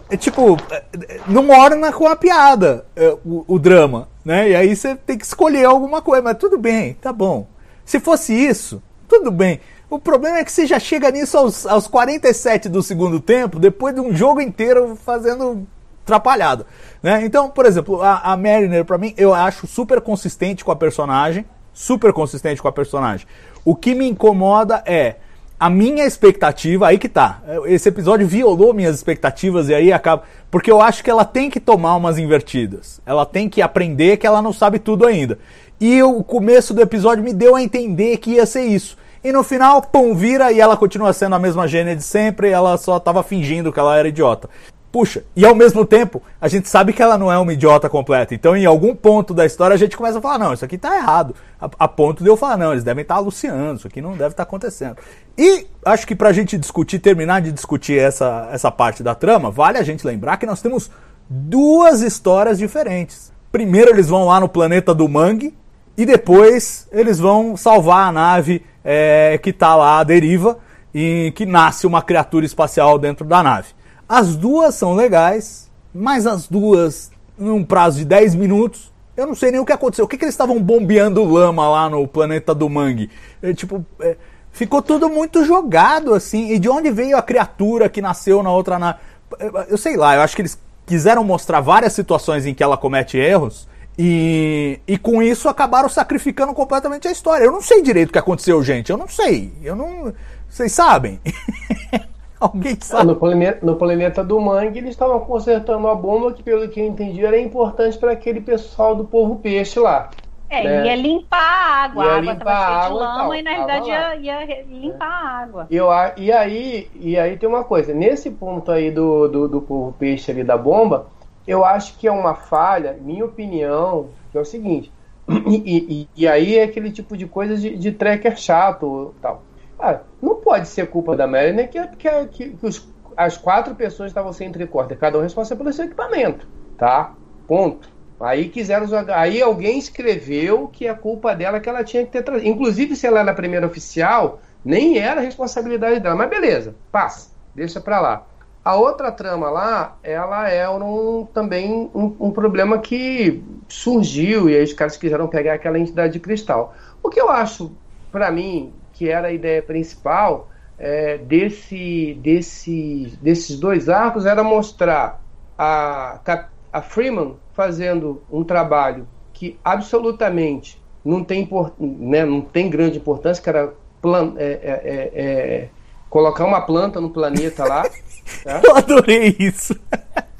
é tipo, é, é, não orna com a piada é, o, o, drama, né? E aí você tem que escolher alguma coisa, mas tudo bem, tá bom. Se fosse isso, tudo bem. O problema é que você já chega nisso aos, aos 47 do segundo tempo, depois de um jogo inteiro fazendo atrapalhado, né? Então, por exemplo, a, a Mariner, pra mim, eu acho super consistente com a personagem, super consistente com a personagem. O que me incomoda é a minha expectativa, aí que tá. Esse episódio violou minhas expectativas e aí acaba. Porque eu acho que ela tem que tomar umas invertidas. Ela tem que aprender que ela não sabe tudo ainda. E o começo do episódio me deu a entender que ia ser isso. E no final, pum, vira e ela continua sendo a mesma gênia de sempre, ela só tava fingindo que ela era idiota. Puxa, e ao mesmo tempo, a gente sabe que ela não é uma idiota completa. Então, em algum ponto da história, a gente começa a falar: não, isso aqui tá errado. A, a ponto de eu falar: não, eles devem estar tá alucinando, isso aqui não deve estar tá acontecendo. E acho que pra gente discutir, terminar de discutir essa, essa parte da trama, vale a gente lembrar que nós temos duas histórias diferentes. Primeiro, eles vão lá no planeta do Mangue, e depois eles vão salvar a nave é, que tá lá à deriva e que nasce uma criatura espacial dentro da nave. As duas são legais, mas as duas, num prazo de 10 minutos, eu não sei nem o que aconteceu. O que, que eles estavam bombeando lama lá no planeta do Mangue? É, tipo, é, ficou tudo muito jogado assim. E de onde veio a criatura que nasceu na outra nave? Eu sei lá, eu acho que eles quiseram mostrar várias situações em que ela comete erros. E, e com isso acabaram sacrificando completamente a história. Eu não sei direito o que aconteceu, gente. Eu não sei. Eu não. Vocês sabem? Alguém sabe? No planeta, no planeta do Mangue, eles estavam consertando a bomba que, pelo que eu entendi, era importante para aquele pessoal do povo peixe lá. É, né? ia limpar a água. Ia a água estava cheia de lama e, na realidade ia, ia, limpar a água. Eu, e, aí, e aí tem uma coisa, nesse ponto aí do, do, do povo peixe ali da bomba, eu acho que é uma falha, minha opinião, que é o seguinte. E, e, e aí é aquele tipo de coisa de, de tracker chato tal. Ah, não pode ser culpa da Mariner que, que, que, que os, as quatro pessoas estavam sem tricorda, cada um responsável pelo seu equipamento, tá? Ponto. Aí quiseram jogar. Aí alguém escreveu que a culpa dela é que ela tinha que ter trazido. Inclusive, se ela era a primeira oficial, nem era responsabilidade dela. Mas beleza, passa, deixa pra lá. A outra trama lá, ela é um, também um, um, problema que surgiu e aí os caras quiseram pegar aquela entidade de cristal. O que eu acho, para mim, que era a ideia principal é, desse, desse, desses dois arcos, era mostrar a, a Freeman fazendo um trabalho que absolutamente não tem, né, não tem grande importância, que era plan, é, é, é, é colocar uma planta no planeta lá. Tá? Eu adorei isso.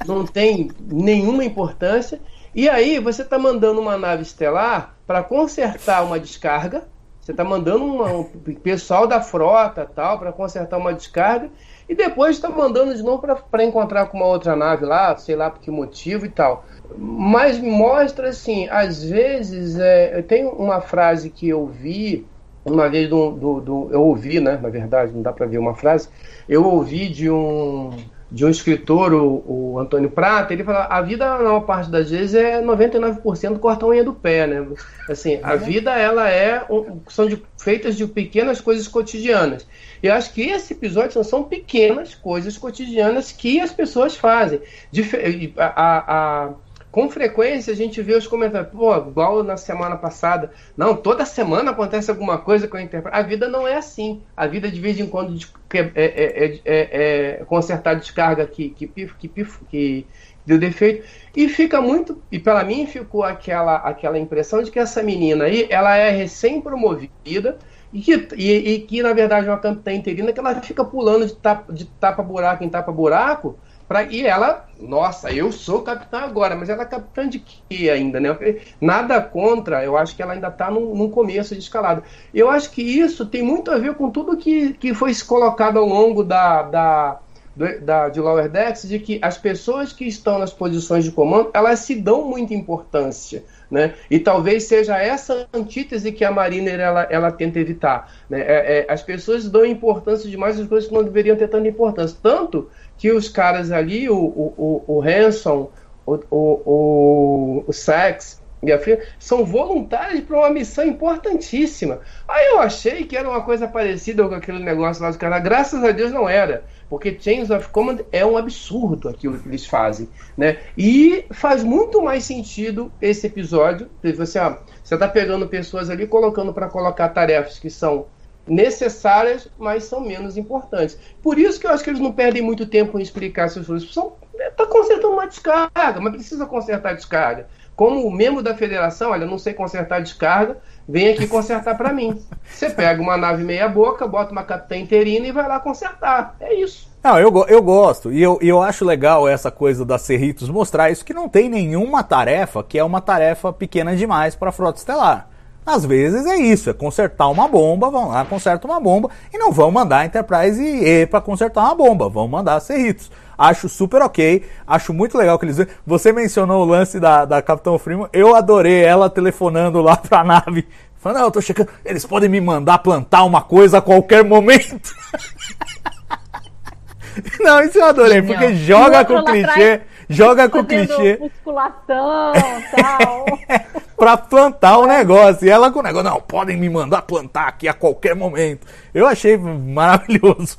Não tem nenhuma importância. E aí você está mandando uma nave estelar para consertar uma descarga você está mandando uma, um pessoal da frota tal para consertar uma descarga e depois está mandando de novo para encontrar com uma outra nave lá, sei lá por que motivo e tal. Mas mostra assim, às vezes é, tem uma frase que eu vi uma vez do, do, do, eu ouvi, né? Na verdade, não dá para ver uma frase. Eu ouvi de um de um escritor, o, o, Antônio Prata, ele fala: a vida, na maior parte das vezes, é 99% cortar a unha do pé, né? Assim, a uhum. vida, ela é. Um, são de, feitas de pequenas coisas cotidianas. E eu acho que esse episódio são, são pequenas coisas cotidianas que as pessoas fazem. a, a, com frequência a gente vê os comentários, pô, igual na semana passada, não, toda semana acontece alguma coisa com a Enterprise. A vida não é assim. A vida de vez em quando é, é, é, é, consertar descarga que, que, que, que deu defeito. E fica muito, e para mim ficou aquela, aquela impressão de que essa menina aí, ela é recém-promovida, e que, e, e que, na verdade, é uma capitã interina que ela fica pulando de tapa, de tapa buraco em tapa buraco, pra, e ela, nossa, eu sou capitã agora, mas ela é capitã de quê ainda, né? Nada contra, eu acho que ela ainda está num, num, começo de escalada. Eu acho que isso tem muito a ver com tudo que, que foi colocado ao longo da, da, da, de Lower Decks, de que as pessoas que estão nas posições de comando, elas se dão muita importância. Né? E talvez seja essa antítese que a Mariner ela, ela tenta evitar. Né? É, é, as pessoas dão importância demais às coisas que não deveriam ter tanta importância. Tanto que os caras ali, o, o, o, o Hanson, o, o, o, Sax e a filha, são voluntários para uma missão importantíssima. Aí eu achei que era uma coisa parecida com aquele negócio lá do cara. Graças a Deus não era. Porque Chains of Command é um absurdo aquilo que eles fazem. Né? E faz muito mais sentido esse episódio. Você está pegando pessoas ali colocando para colocar tarefas que são necessárias, mas são menos importantes. Por isso que eu acho que eles não perdem muito tempo em explicar seus frutos. Está consertando uma descarga, mas precisa consertar a descarga. Como membro da federação, olha, não sei consertar descarga, vem aqui consertar para mim. Você pega uma nave meia boca, bota uma capitã interina e vai lá consertar. É isso. Não, eu, eu gosto. E eu, eu acho legal essa coisa da Cerritos mostrar isso, que não tem nenhuma tarefa que é uma tarefa pequena demais para a frota estelar. Às vezes é isso, é consertar uma bomba, vão lá, conserta uma bomba, e não vão mandar a Enterprise E para consertar uma bomba, vão mandar Cerritos. Acho super ok, acho muito legal que eles. Você mencionou o lance da, da Capitão Freeman, eu adorei ela telefonando lá pra nave. Falando, não, eu tô checando, eles podem me mandar plantar uma coisa a qualquer momento. não, isso eu adorei, porque joga com clichê joga com clichê. musculação tal. pra plantar o negócio. E ela com o negócio, não, podem me mandar plantar aqui a qualquer momento. Eu achei maravilhoso.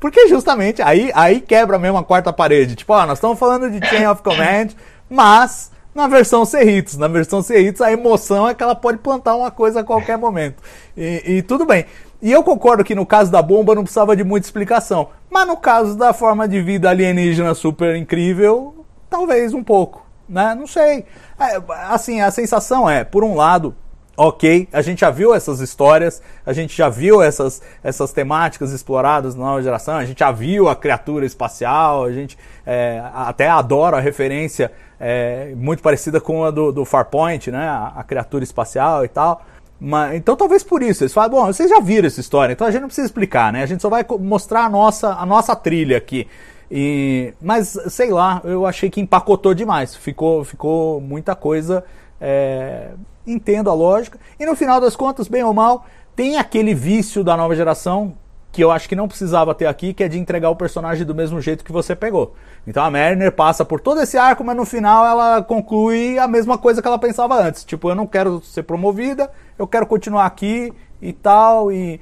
Porque justamente aí, aí quebra mesmo a quarta parede. Tipo, ó, nós estamos falando de Chain of Command, mas na versão Cerritos. Na versão Cerritos, a emoção é que ela pode plantar uma coisa a qualquer momento. E, e, tudo bem. E eu concordo que no caso da bomba não precisava de muita explicação. Mas no caso da forma de vida alienígena super incrível, talvez um pouco. Né? Não sei. É, assim, a sensação é, por um lado, ok, a gente já viu essas histórias, a gente já viu essas, essas temáticas exploradas na nova geração, a gente já viu a criatura espacial, a gente é, até adora a referência é, muito parecida com a do, do Farpoint, né? A, a, criatura espacial e tal. Mas, então talvez por isso, eles falam, bom, vocês já viram essa história, então a gente não precisa explicar, né? A gente só vai mostrar a nossa, a nossa trilha aqui. E, mas, sei lá, eu achei que empacotou demais. Ficou, ficou muita coisa é, entendo a lógica. E no final das contas, bem ou mal, tem aquele vício da nova geração que eu acho que não precisava ter aqui, que é de entregar o personagem do mesmo jeito que você pegou. Então a Mariner passa por todo esse arco, mas no final ela conclui a mesma coisa que ela pensava antes. Tipo, eu não quero ser promovida, eu quero continuar aqui e tal. E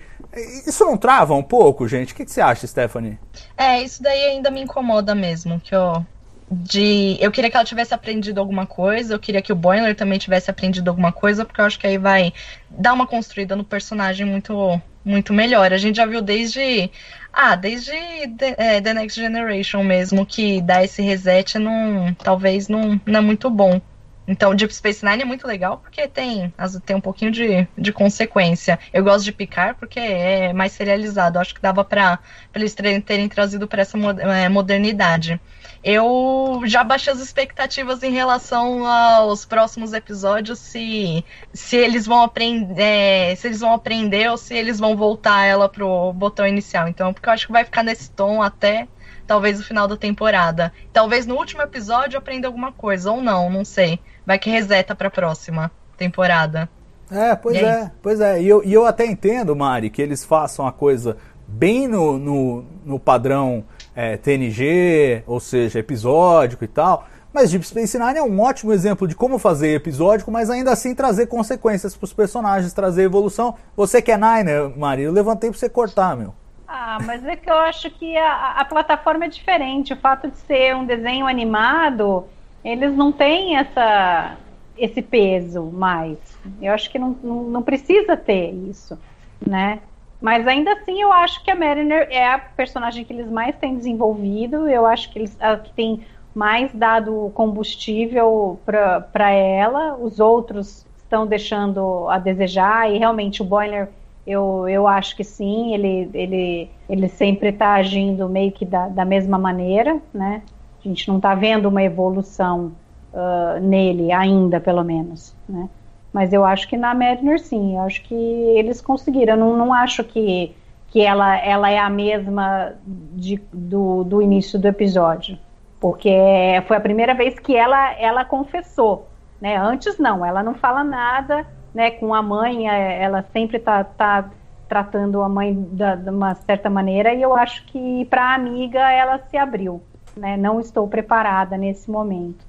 isso não trava um pouco, gente? O que, que você acha, Stephanie? É, isso daí ainda me incomoda mesmo, que eu de eu queria que ela tivesse aprendido alguma coisa, eu queria que o Boiler também tivesse aprendido alguma coisa, porque eu acho que aí vai dar uma construída no personagem muito muito melhor. A gente já viu desde ah, desde The, é, The Next Generation mesmo que dar esse reset não talvez não, não é muito bom. Então, Deep Space Nine é muito legal porque tem, tem um pouquinho de, de consequência. Eu gosto de picar porque é mais serializado. Acho que dava para eles terem, trazido para essa é, modernidade eu já baixei as expectativas em relação aos próximos episódios, se, se eles vão aprender, é, se eles vão aprender ou se eles vão voltar ela pro botão inicial. Então, porque eu acho que vai ficar nesse tom até talvez o final da temporada. Talvez no último episódio aprenda alguma coisa, ou não, não sei. Vai que reseta pra próxima temporada. É, pois é, pois é. E eu, e eu até entendo, Mari, que eles façam a coisa bem no, no, no padrão é, TNG, ou seja, episódico e tal. Mas Deep Space Nine é um ótimo exemplo de como fazer episódico, mas ainda assim trazer consequências para os personagens, trazer evolução. Você que é Niner, Maria, eu levantei para você cortar, meu. Ah, mas é que eu acho que a, a, plataforma é diferente. O fato de ser um desenho animado, eles não têm essa, esse peso mais. Eu acho que não, não, não precisa ter isso, né? Mas ainda assim, eu acho que a Mariner é a personagem que eles mais têm desenvolvido. Eu acho que eles a que tem mais dado combustível para ela. Os outros estão deixando a desejar e realmente o Boiler eu, eu acho que sim, ele, ele, ele sempre está agindo meio que da, da mesma maneira, né? A gente não está vendo uma evolução uh, nele ainda, pelo menos, né? Mas eu acho que na Mariner sim, eu acho que eles conseguiram. Eu não, não acho que, que ela, ela é a mesma de, do, do início do episódio. Porque foi a primeira vez que ela, ela confessou. Né? Antes não, ela não fala nada né, com a mãe, é, ela sempre está tá tratando a mãe da, de uma certa maneira, e eu acho que para a amiga ela se abriu. Né? Não estou preparada nesse momento.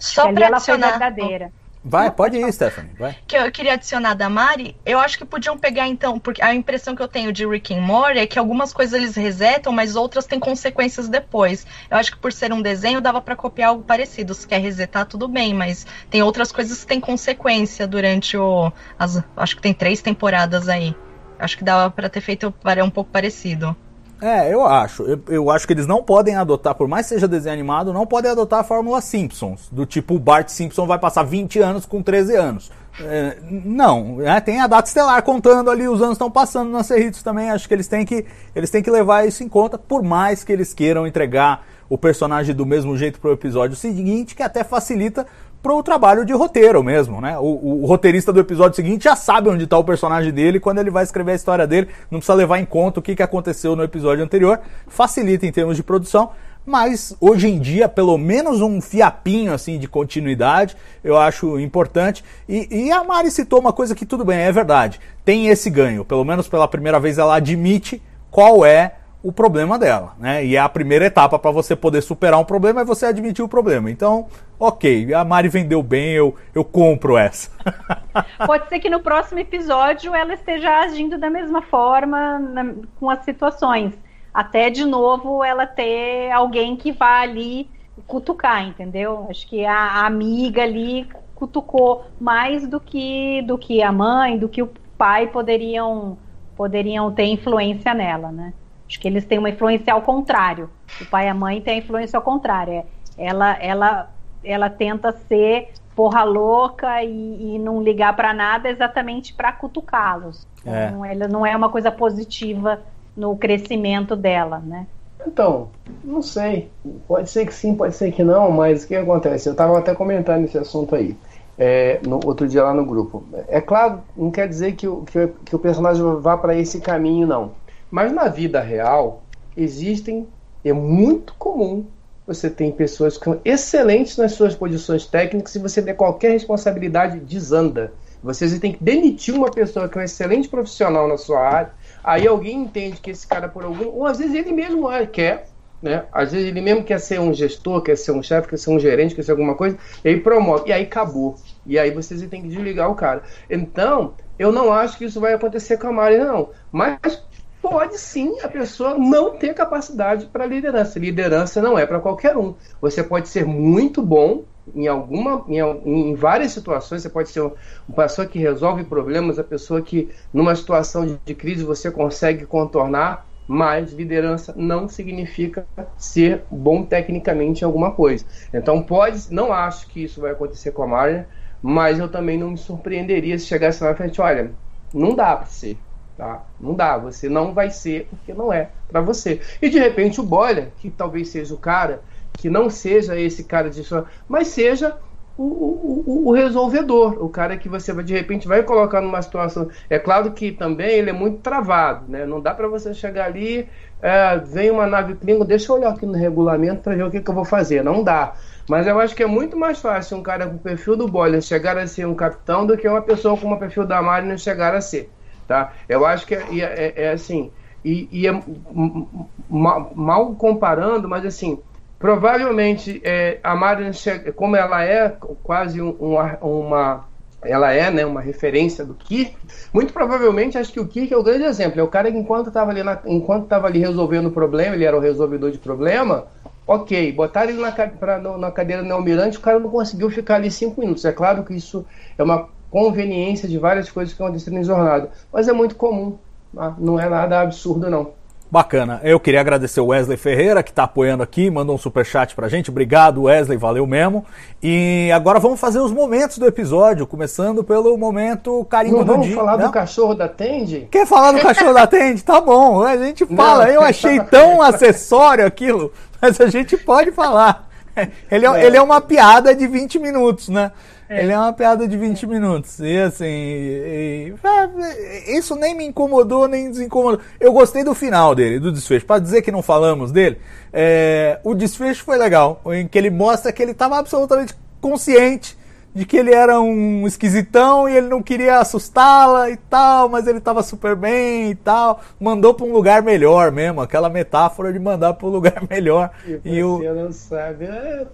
Só para ela foi verdadeira. Vai, pode ir, Stephanie. Vai. Que eu queria adicionar da Mari, eu acho que podiam pegar então, porque a impressão que eu tenho de Rick and Morty é que algumas coisas eles resetam, mas outras têm consequências depois. Eu acho que por ser um desenho dava para copiar algo parecido. Se quer resetar, tudo bem, mas tem outras coisas que têm consequência durante o. As, acho que tem três temporadas aí. Acho que dava para ter feito um pouco parecido. É, eu acho. Eu, eu, acho que eles não podem adotar, por mais que seja desenho animado, não podem adotar a fórmula Simpsons. Do tipo, o Bart Simpson vai passar 20 anos com 13 anos. É, não, é, tem a data estelar contando ali, os anos estão passando na Cerritos também. Acho que eles têm que eles têm que levar isso em conta, por mais que eles queiram entregar o personagem do mesmo jeito para o episódio seguinte, que até facilita pro trabalho de roteiro mesmo, né? O, o, roteirista do episódio seguinte já sabe onde está o personagem dele quando ele vai escrever a história dele, não precisa levar em conta o que, que aconteceu no episódio anterior, facilita em termos de produção, mas hoje em dia, pelo menos um fiapinho assim de continuidade, eu acho importante. E, e, a Mari citou uma coisa que tudo bem, é verdade, tem esse ganho, pelo menos pela primeira vez ela admite qual é o problema dela, né? E é a primeira etapa para você poder superar um problema é você admitir o problema. Então, ok, a Mari vendeu bem, eu, eu compro essa. Pode ser que no próximo episódio ela esteja agindo da mesma forma na, com as situações. Até de novo ela ter alguém que vá ali cutucar, entendeu? Acho que a, a amiga ali cutucou mais do que do que a mãe, do que o pai poderiam poderiam ter influência nela, né? Acho que eles têm uma influência ao contrário. O pai e a mãe têm a influência ao contrário. Ela, ela, ela tenta ser porra louca e, e não ligar para nada exatamente para cutucá-los. É. Então, ela não é uma coisa positiva no crescimento dela, né? Então, não sei. Pode ser que sim, pode ser que não, mas o que acontece? Eu estava até comentando esse assunto aí. É, no outro dia lá no grupo. É claro, não quer dizer que o, que, que o personagem vá para esse caminho, não. Mas na vida real, existem, é muito comum você tem pessoas que são excelentes nas suas posições técnicas e você der qualquer responsabilidade desanda. Você tem que demitir uma pessoa que é um excelente profissional na sua área, aí alguém entende que esse cara por algum, ou às vezes ele mesmo quer, né? Às vezes ele mesmo quer ser um gestor, quer ser um chefe, quer ser um gerente, quer ser alguma coisa, e aí promove, e aí acabou. E aí vocês têm que desligar o cara. Então, eu não acho que isso vai acontecer com a Mari, não. Mas pode sim a pessoa não ter capacidade para liderança. Liderança não é para qualquer um. Você pode ser muito bom em alguma em, em, várias situações você pode ser uma pessoa que resolve problemas a pessoa que numa situação de, de crise você consegue contornar mas liderança não significa ser bom tecnicamente em alguma coisa então pode não acho que isso vai acontecer com a Marja mas eu também não me surpreenderia se chegasse lá na frente olha não dá para ser Tá? Não dá, você não vai ser porque não é para você. E de repente o Boiler, que talvez seja o cara, que não seja esse cara de mas seja o, o, o, resolvedor, o cara que você de repente vai colocar numa situação. É claro que também ele é muito travado, né? Não dá para você chegar ali, é, vem uma nave Klingon, deixa eu olhar aqui no regulamento para ver o que, que eu vou fazer. Não dá. Mas eu acho que é muito mais fácil um cara com o perfil do Boiler chegar a ser um capitão do que uma pessoa com o perfil da Mariner chegar a ser. Tá? Eu acho que é, é, é, é assim, e, e é mal, comparando, mas assim, provavelmente é, a Marion, como ela é quase um, uma, uma ela é né, uma referência do Kirk, muito provavelmente acho que o Kirk é o grande exemplo. É o cara que enquanto estava ali, enquanto estava ali resolvendo o problema, ele era o resolvedor de problema, Ok, botaram ele na, pra- na cadeira do almirante, o cara não conseguiu ficar ali cinco minutos. É claro que isso é uma conveniência de várias coisas que aconteceram em jornada, mas é muito comum, tá? não é nada absurdo não. Bacana. Eu queria agradecer o Wesley Ferreira, que está apoiando aqui, mandou um superchat pra gente. Obrigado, Wesley, valeu mesmo. E agora vamos fazer os momentos do episódio, começando pelo momento carimbo Não do vamos dia. falar Não? do cachorro da Tandy? Quer falar do cachorro da Tende? Tá bom, a gente fala. Não. Eu achei tão acessório aquilo, mas a gente pode falar. Ele é, ele é uma piada de 20 minutos, né? Ele é uma piada de 20 minutos. E assim, e- e- isso nem me incomodou, nem desincomodou. Eu gostei do final dele, do desfecho. Pra dizer que não falamos dele, é, o desfecho foi legal, em que ele mostra que ele estava absolutamente consciente de que ele era um esquisitão e ele não queria assustá-la e tal, mas ele tava super bem e tal. Mandou pra um lugar melhor mesmo, aquela metáfora de mandar pra um lugar melhor. E E o, não sabe. É,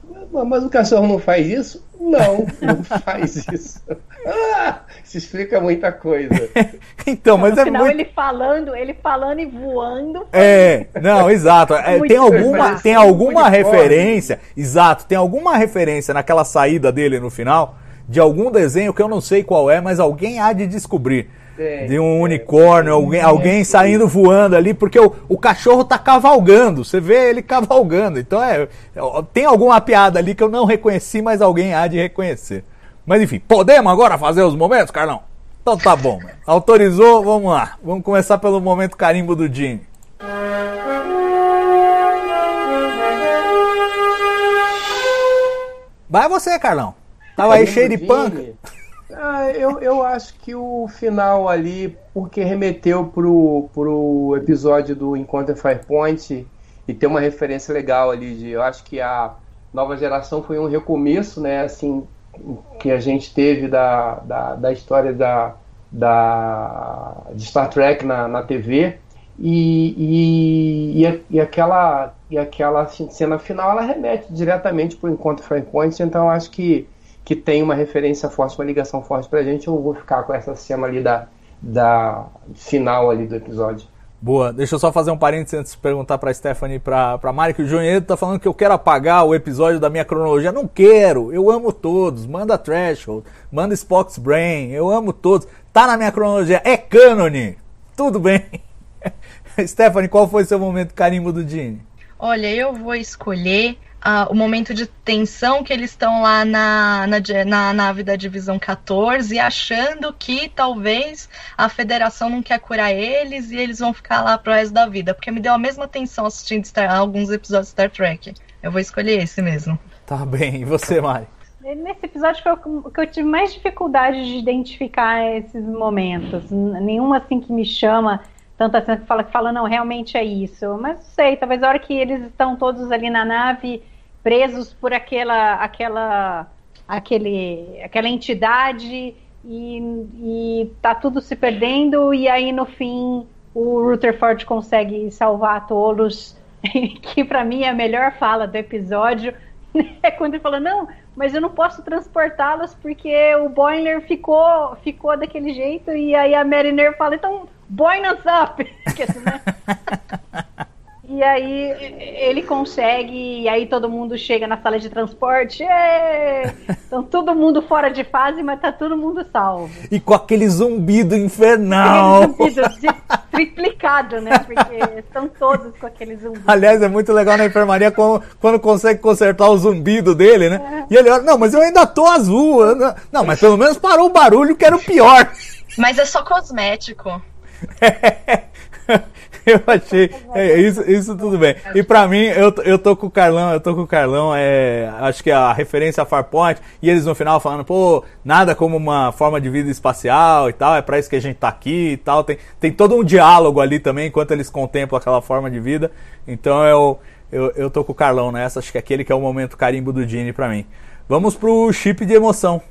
mas o cachorro não faz isso? Não, não faz isso. Ah, isso explica muita coisa. então, mas no é final muito. ele falando, ele falando e voando. É, não, exato. É, tem alguma, tem alguma referência, exato, tem alguma referência naquela saída dele no final de algum desenho que eu não sei qual é, mas alguém há de descobrir. Tem, de um unicórnio, alguém, alguém saindo voando ali, porque o, o cachorro tá cavalgando, você vê ele cavalgando. Então é, é, tem alguma piada ali que eu não reconheci, mas alguém há de reconhecer. Mas enfim, podemos agora fazer os momentos, Carlão? Então tá bom, mano. autorizou, vamos lá. Vamos começar pelo momento carimbo do Jimmy. Vai você, Carlão. Tava aí cheio de panca. Ah, eu, eu acho que o final ali, porque remeteu pro, pro episódio do Encontro Firepoint e tem uma referência legal ali de, eu acho que a nova geração foi um recomeço, né, assim, que a gente teve da, da, da história da, da, de Star Trek na, na TV e, e, e, e aquela, e aquela assim, cena final ela remete diretamente para o Encontro Firepoint, então acho que que tem uma referência forte, uma ligação forte pra gente, eu vou ficar com essa cena ali da, da final ali do episódio. Boa, deixa eu só fazer um parênteses antes de perguntar pra Stephanie e pra, pra Mari, que o Joinhedo tá falando que eu quero apagar o episódio da minha cronologia. Não quero, eu amo todos. Manda Threshold, manda Spock's Brain, eu amo todos. Tá na minha cronologia, é cânone. Tudo bem. Stephanie, qual foi seu momento carimbo do Gene? Olha, eu vou escolher ah, o momento de tensão que eles estão lá na, na, na nave da Divisão 14, achando que talvez a federação não quer curar eles e eles vão ficar lá pro resto da vida. Porque me deu a mesma tensão assistindo Star- alguns episódios de Star Trek. Eu vou escolher esse mesmo. Tá bem, e você, Mari? Nesse episódio foi o que eu tive mais dificuldade de identificar esses momentos. Nenhum assim que me chama tanto assim que fala que fala não, realmente é isso. Mas não sei, talvez a hora que eles estão todos ali na nave presos por aquela aquela aquele aquela entidade e, e tá tudo se perdendo e aí no fim o Rutherford consegue salvar todos, que pra mim é a melhor fala do episódio. É quando ele fala, não, mas eu não posso transportá-los porque o Boiler ficou, ficou daquele jeito. E aí a Mariner fala, então, boin us up. Né? E aí ele consegue, e aí todo mundo chega na sala de transporte. "Ê!" Então todo mundo fora de fase, mas tá todo mundo salvo. E com aquele zumbido infernal. Aquele zumbido de- triplicado, né? Porque estão todos com aquele zumbido. Aliás, é muito legal na enfermaria quando, quando consegue consertar o zumbido dele, né? E ele olha, não, mas eu ainda tô azul. não-" Não, mas pelo menos parou o barulho que era o pior. Mas é só cosmético. eu achei. É, isso, isso tudo bem. E pra mim, eu, eu tô com o Carlão, eu tô com o Carlão, é, acho que a referência a Farpoint, e eles no final falando, pô, nada como uma forma de vida espacial e tal, é pra isso que a gente tá aqui e tal. Tem, tem todo um diálogo ali também, enquanto eles contemplam aquela forma de vida. Então eu, eu, eu tô com o Carlão nessa, acho que aquele que é o momento carimbo do Gene pra mim. Vamos pro chip de emoção.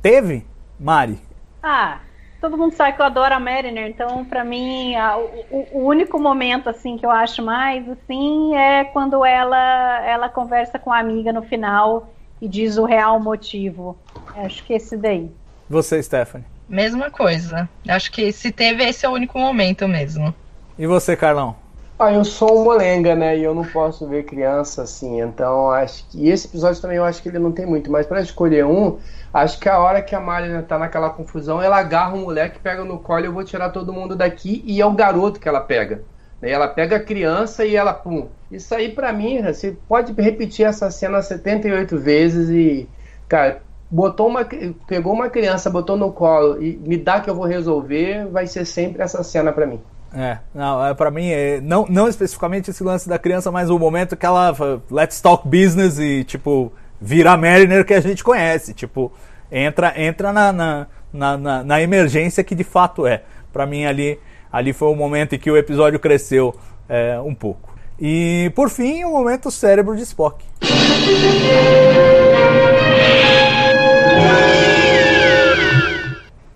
Teve, Mari? Ah, todo mundo sabe que eu adoro a Mariner, então pra mim a- o, o único momento assim que eu acho mais assim é quando ela ela conversa com a amiga no final e diz o real motivo. Acho que esse daí. Você, Stephanie. Mesma coisa. Acho que se teve, esse é o único momento mesmo. E você, Carlão? Ah, eu sou um molenga, né? E eu não posso ver criança assim. Então, acho que. E esse episódio também eu acho que ele não tem muito. Mas para escolher um, acho que a hora que a Marina tá naquela confusão, ela agarra um moleque, pega no colo, eu vou tirar todo mundo daqui. E é o garoto que ela pega. Né? Ela pega a criança e ela, pum. Isso aí para mim, você pode repetir essa cena 78 vezes e. Cara, botou uma, pegou uma criança, botou no colo e me dá que eu vou resolver, vai ser sempre essa cena para mim. É, não, é, pra mim, é, não, não especificamente esse lance da criança, mas o momento que ela let's talk business e, tipo, vira Mariner que a gente conhece, tipo, entra, entra na, na, na, na emergência que de fato é. Pra mim, ali, ali foi o momento em que o episódio cresceu é, um pouco. E, por fim, o momento cérebro de Spock.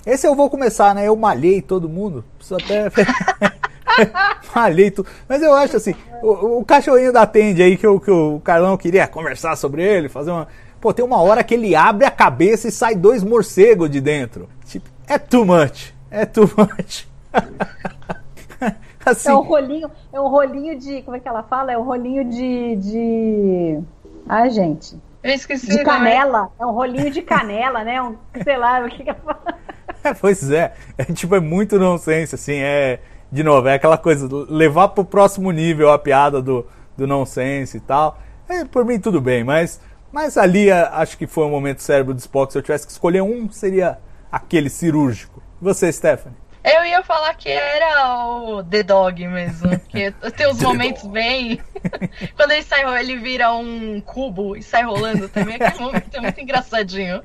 Esse eu vou começar, né? Eu malhei todo mundo. Preciso até. malhei tudo. Mas eu acho assim, o, o cachorrinho da Tende aí que, o, que o Carlão queria conversar sobre ele, fazer uma. Pô, tem uma hora que ele abre a cabeça e sai dois morcegos de dentro. Tipo, é too much. É too much. assim. É um rolinho, é um rolinho de. Como é que ela fala? É um rolinho de. de... Ai, gente. Eu esqueci. De canela. É um rolinho de canela, né? Um, sei lá, o que que eu falo. pois é. É tipo, é muito nonsense, assim, é. De novo, é aquela coisa, levar pro próximo nível a piada do, do nonsense e tal. É, por mim tudo bem, mas, mas ali acho que foi um momento cérebro do Spock. Se eu tivesse que escolher um, seria aquele cirúrgico. E você, Stephanie? Eu ia falar que era o The Dog mesmo. Que tem os momentos bem. Quando ele sai, ele vira um cubo e sai rolando também. Aquele momento é muito engraçadinho.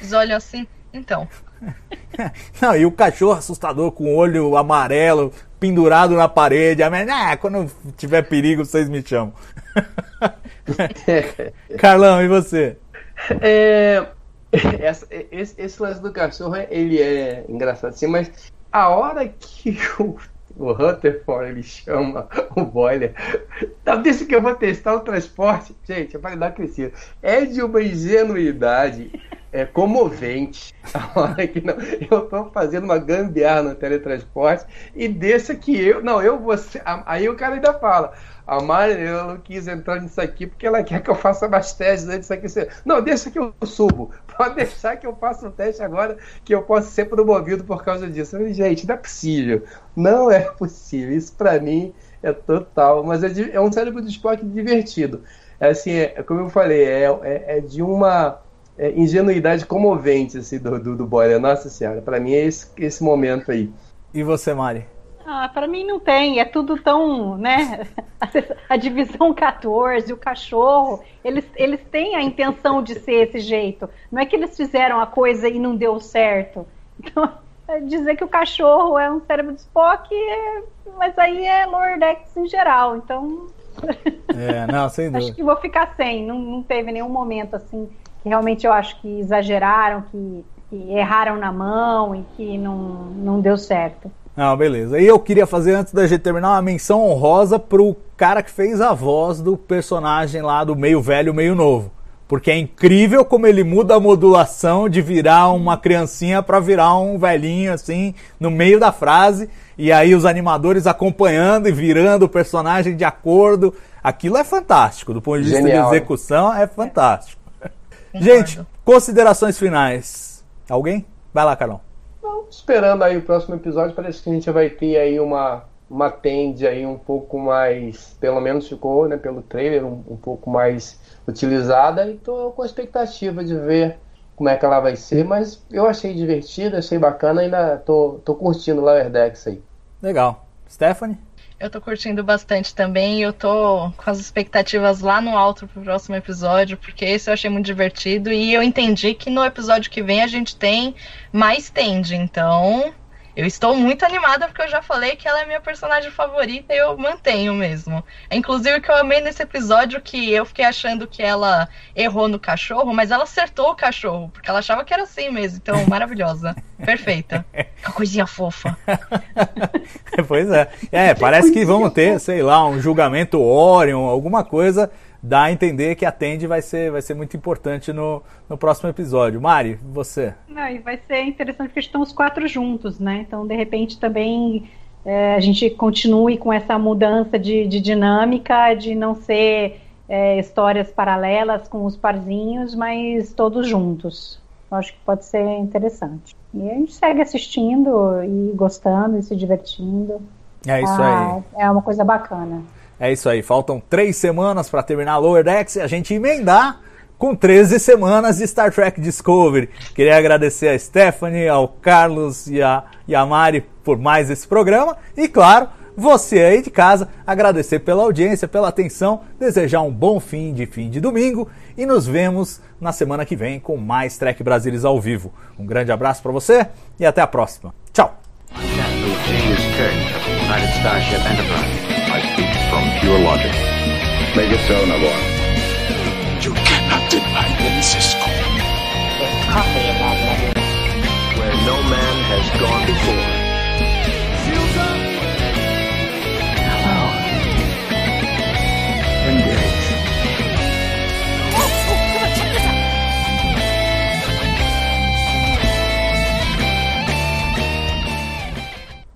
Eles olham assim, então. Não, e o cachorro assustador com o olho amarelo pendurado na parede. Ah, quando tiver perigo, vocês me chamam. Carlão, e você? É, essa, esse, esse, lance do cachorro, ele é engraçado assim, mas a hora que o, o Rutherford ele chama o Boiler, tá, deixa que eu vou testar o transporte, gente, para dar crescida. É de uma ingenuidade é comovente. A hora que não, eu estou fazendo uma gambiarra no teletransporte e deixa que eu. Não, eu vou. Aí o cara ainda fala. A Mari, eu não quis entrar nisso aqui porque ela quer que eu faça mais testes antes aqui. Não, deixa que eu subo. Pode deixar que eu faça um teste agora que eu posso ser promovido por causa disso. Falei, gente, não é possível. Não é possível. Isso para mim é total. Mas é, de, é, um cérebro de esporte divertido. É assim, é, como eu falei, é, é, é de uma é, ingenuidade comovente assim, do, do, do Boiler. Nossa Senhora, para mim é esse, esse momento aí. E você, Mari? Ah, para mim não tem, é tudo tão, né? A divisão 14, o cachorro, eles, eles têm a intenção de ser esse jeito. Não é que eles fizeram a coisa e não deu certo. Então, é dizer que o cachorro é um cérebro de Spock, é, mas aí é Lordex em geral. Então. É, não, sem dúvida. Acho que vou ficar sem. Não, não teve nenhum momento assim que realmente eu acho que exageraram, que, que erraram na mão e que não, não deu certo. Não, beleza. E eu queria fazer, antes da gente terminar, uma menção honrosa pro cara que fez a voz do personagem lá do meio velho, meio novo. Porque é incrível como ele muda a modulação de virar uma criancinha para virar um velhinho, assim, no meio da frase. E aí os animadores acompanhando e virando o personagem de acordo. Aquilo é fantástico. Do ponto de vista Genial. de execução, é fantástico. Gente, considerações finais. Alguém? Vai lá, Carol. Esperando aí o próximo episódio, parece que a gente vai ter aí uma, uma tende aí um pouco mais, pelo menos ficou, né, pelo trailer, um, um pouco mais utilizada. E tô com a expectativa de ver como é que ela vai ser, mas eu achei divertida, achei bacana, ainda tô, tô curtindo o Lower Decks aí. Legal. Stephanie? Eu tô curtindo bastante também. Eu tô com as expectativas lá no alto pro próximo episódio, porque esse eu achei muito divertido. E eu entendi que no episódio que vem a gente tem mais tende. Então, eu estou muito animada porque eu já falei que ela é minha personagem favorita e eu mantenho mesmo. Inclusive, o que eu amei nesse episódio que eu fiquei achando que ela errou no cachorro, mas ela acertou o cachorro, porque ela achava que era assim mesmo. Então, maravilhosa. Perfeita. Que coisinha fofa. pois é. É, parece que vamos ter, sei lá, um julgamento Orion, alguma coisa dá a entender que a Tende vai ser, vai ser muito importante no, no próximo episódio. Mari, você? Ah, e vai ser interessante porque estão os quatro juntos, né? Então, de repente, também é, a gente continue com essa mudança de, de dinâmica, de não ser é, histórias paralelas com os parzinhos, mas todos juntos. Eu acho que pode ser interessante. E a gente segue assistindo e gostando e se divertindo. É isso Ah, aí. É uma coisa bacana. É isso aí. Faltam três semanas para terminar Lower Decks e a gente emendar com 13 semanas de Star Trek Discovery. Queria agradecer a Stephanie, ao Carlos e a, e a Mari por mais esse programa. E claro, você aí de casa, agradecer pela audiência, pela atenção, desejar um bom fim de fim de domingo e nos vemos na semana que vem com mais Trek Brasilis ao vivo. Um grande abraço para você e até a próxima. Tchau! from pure logic. Make it so, Nabor. You cannot deny me, Cisco. There's coffee in that letter. Where no man has gone before.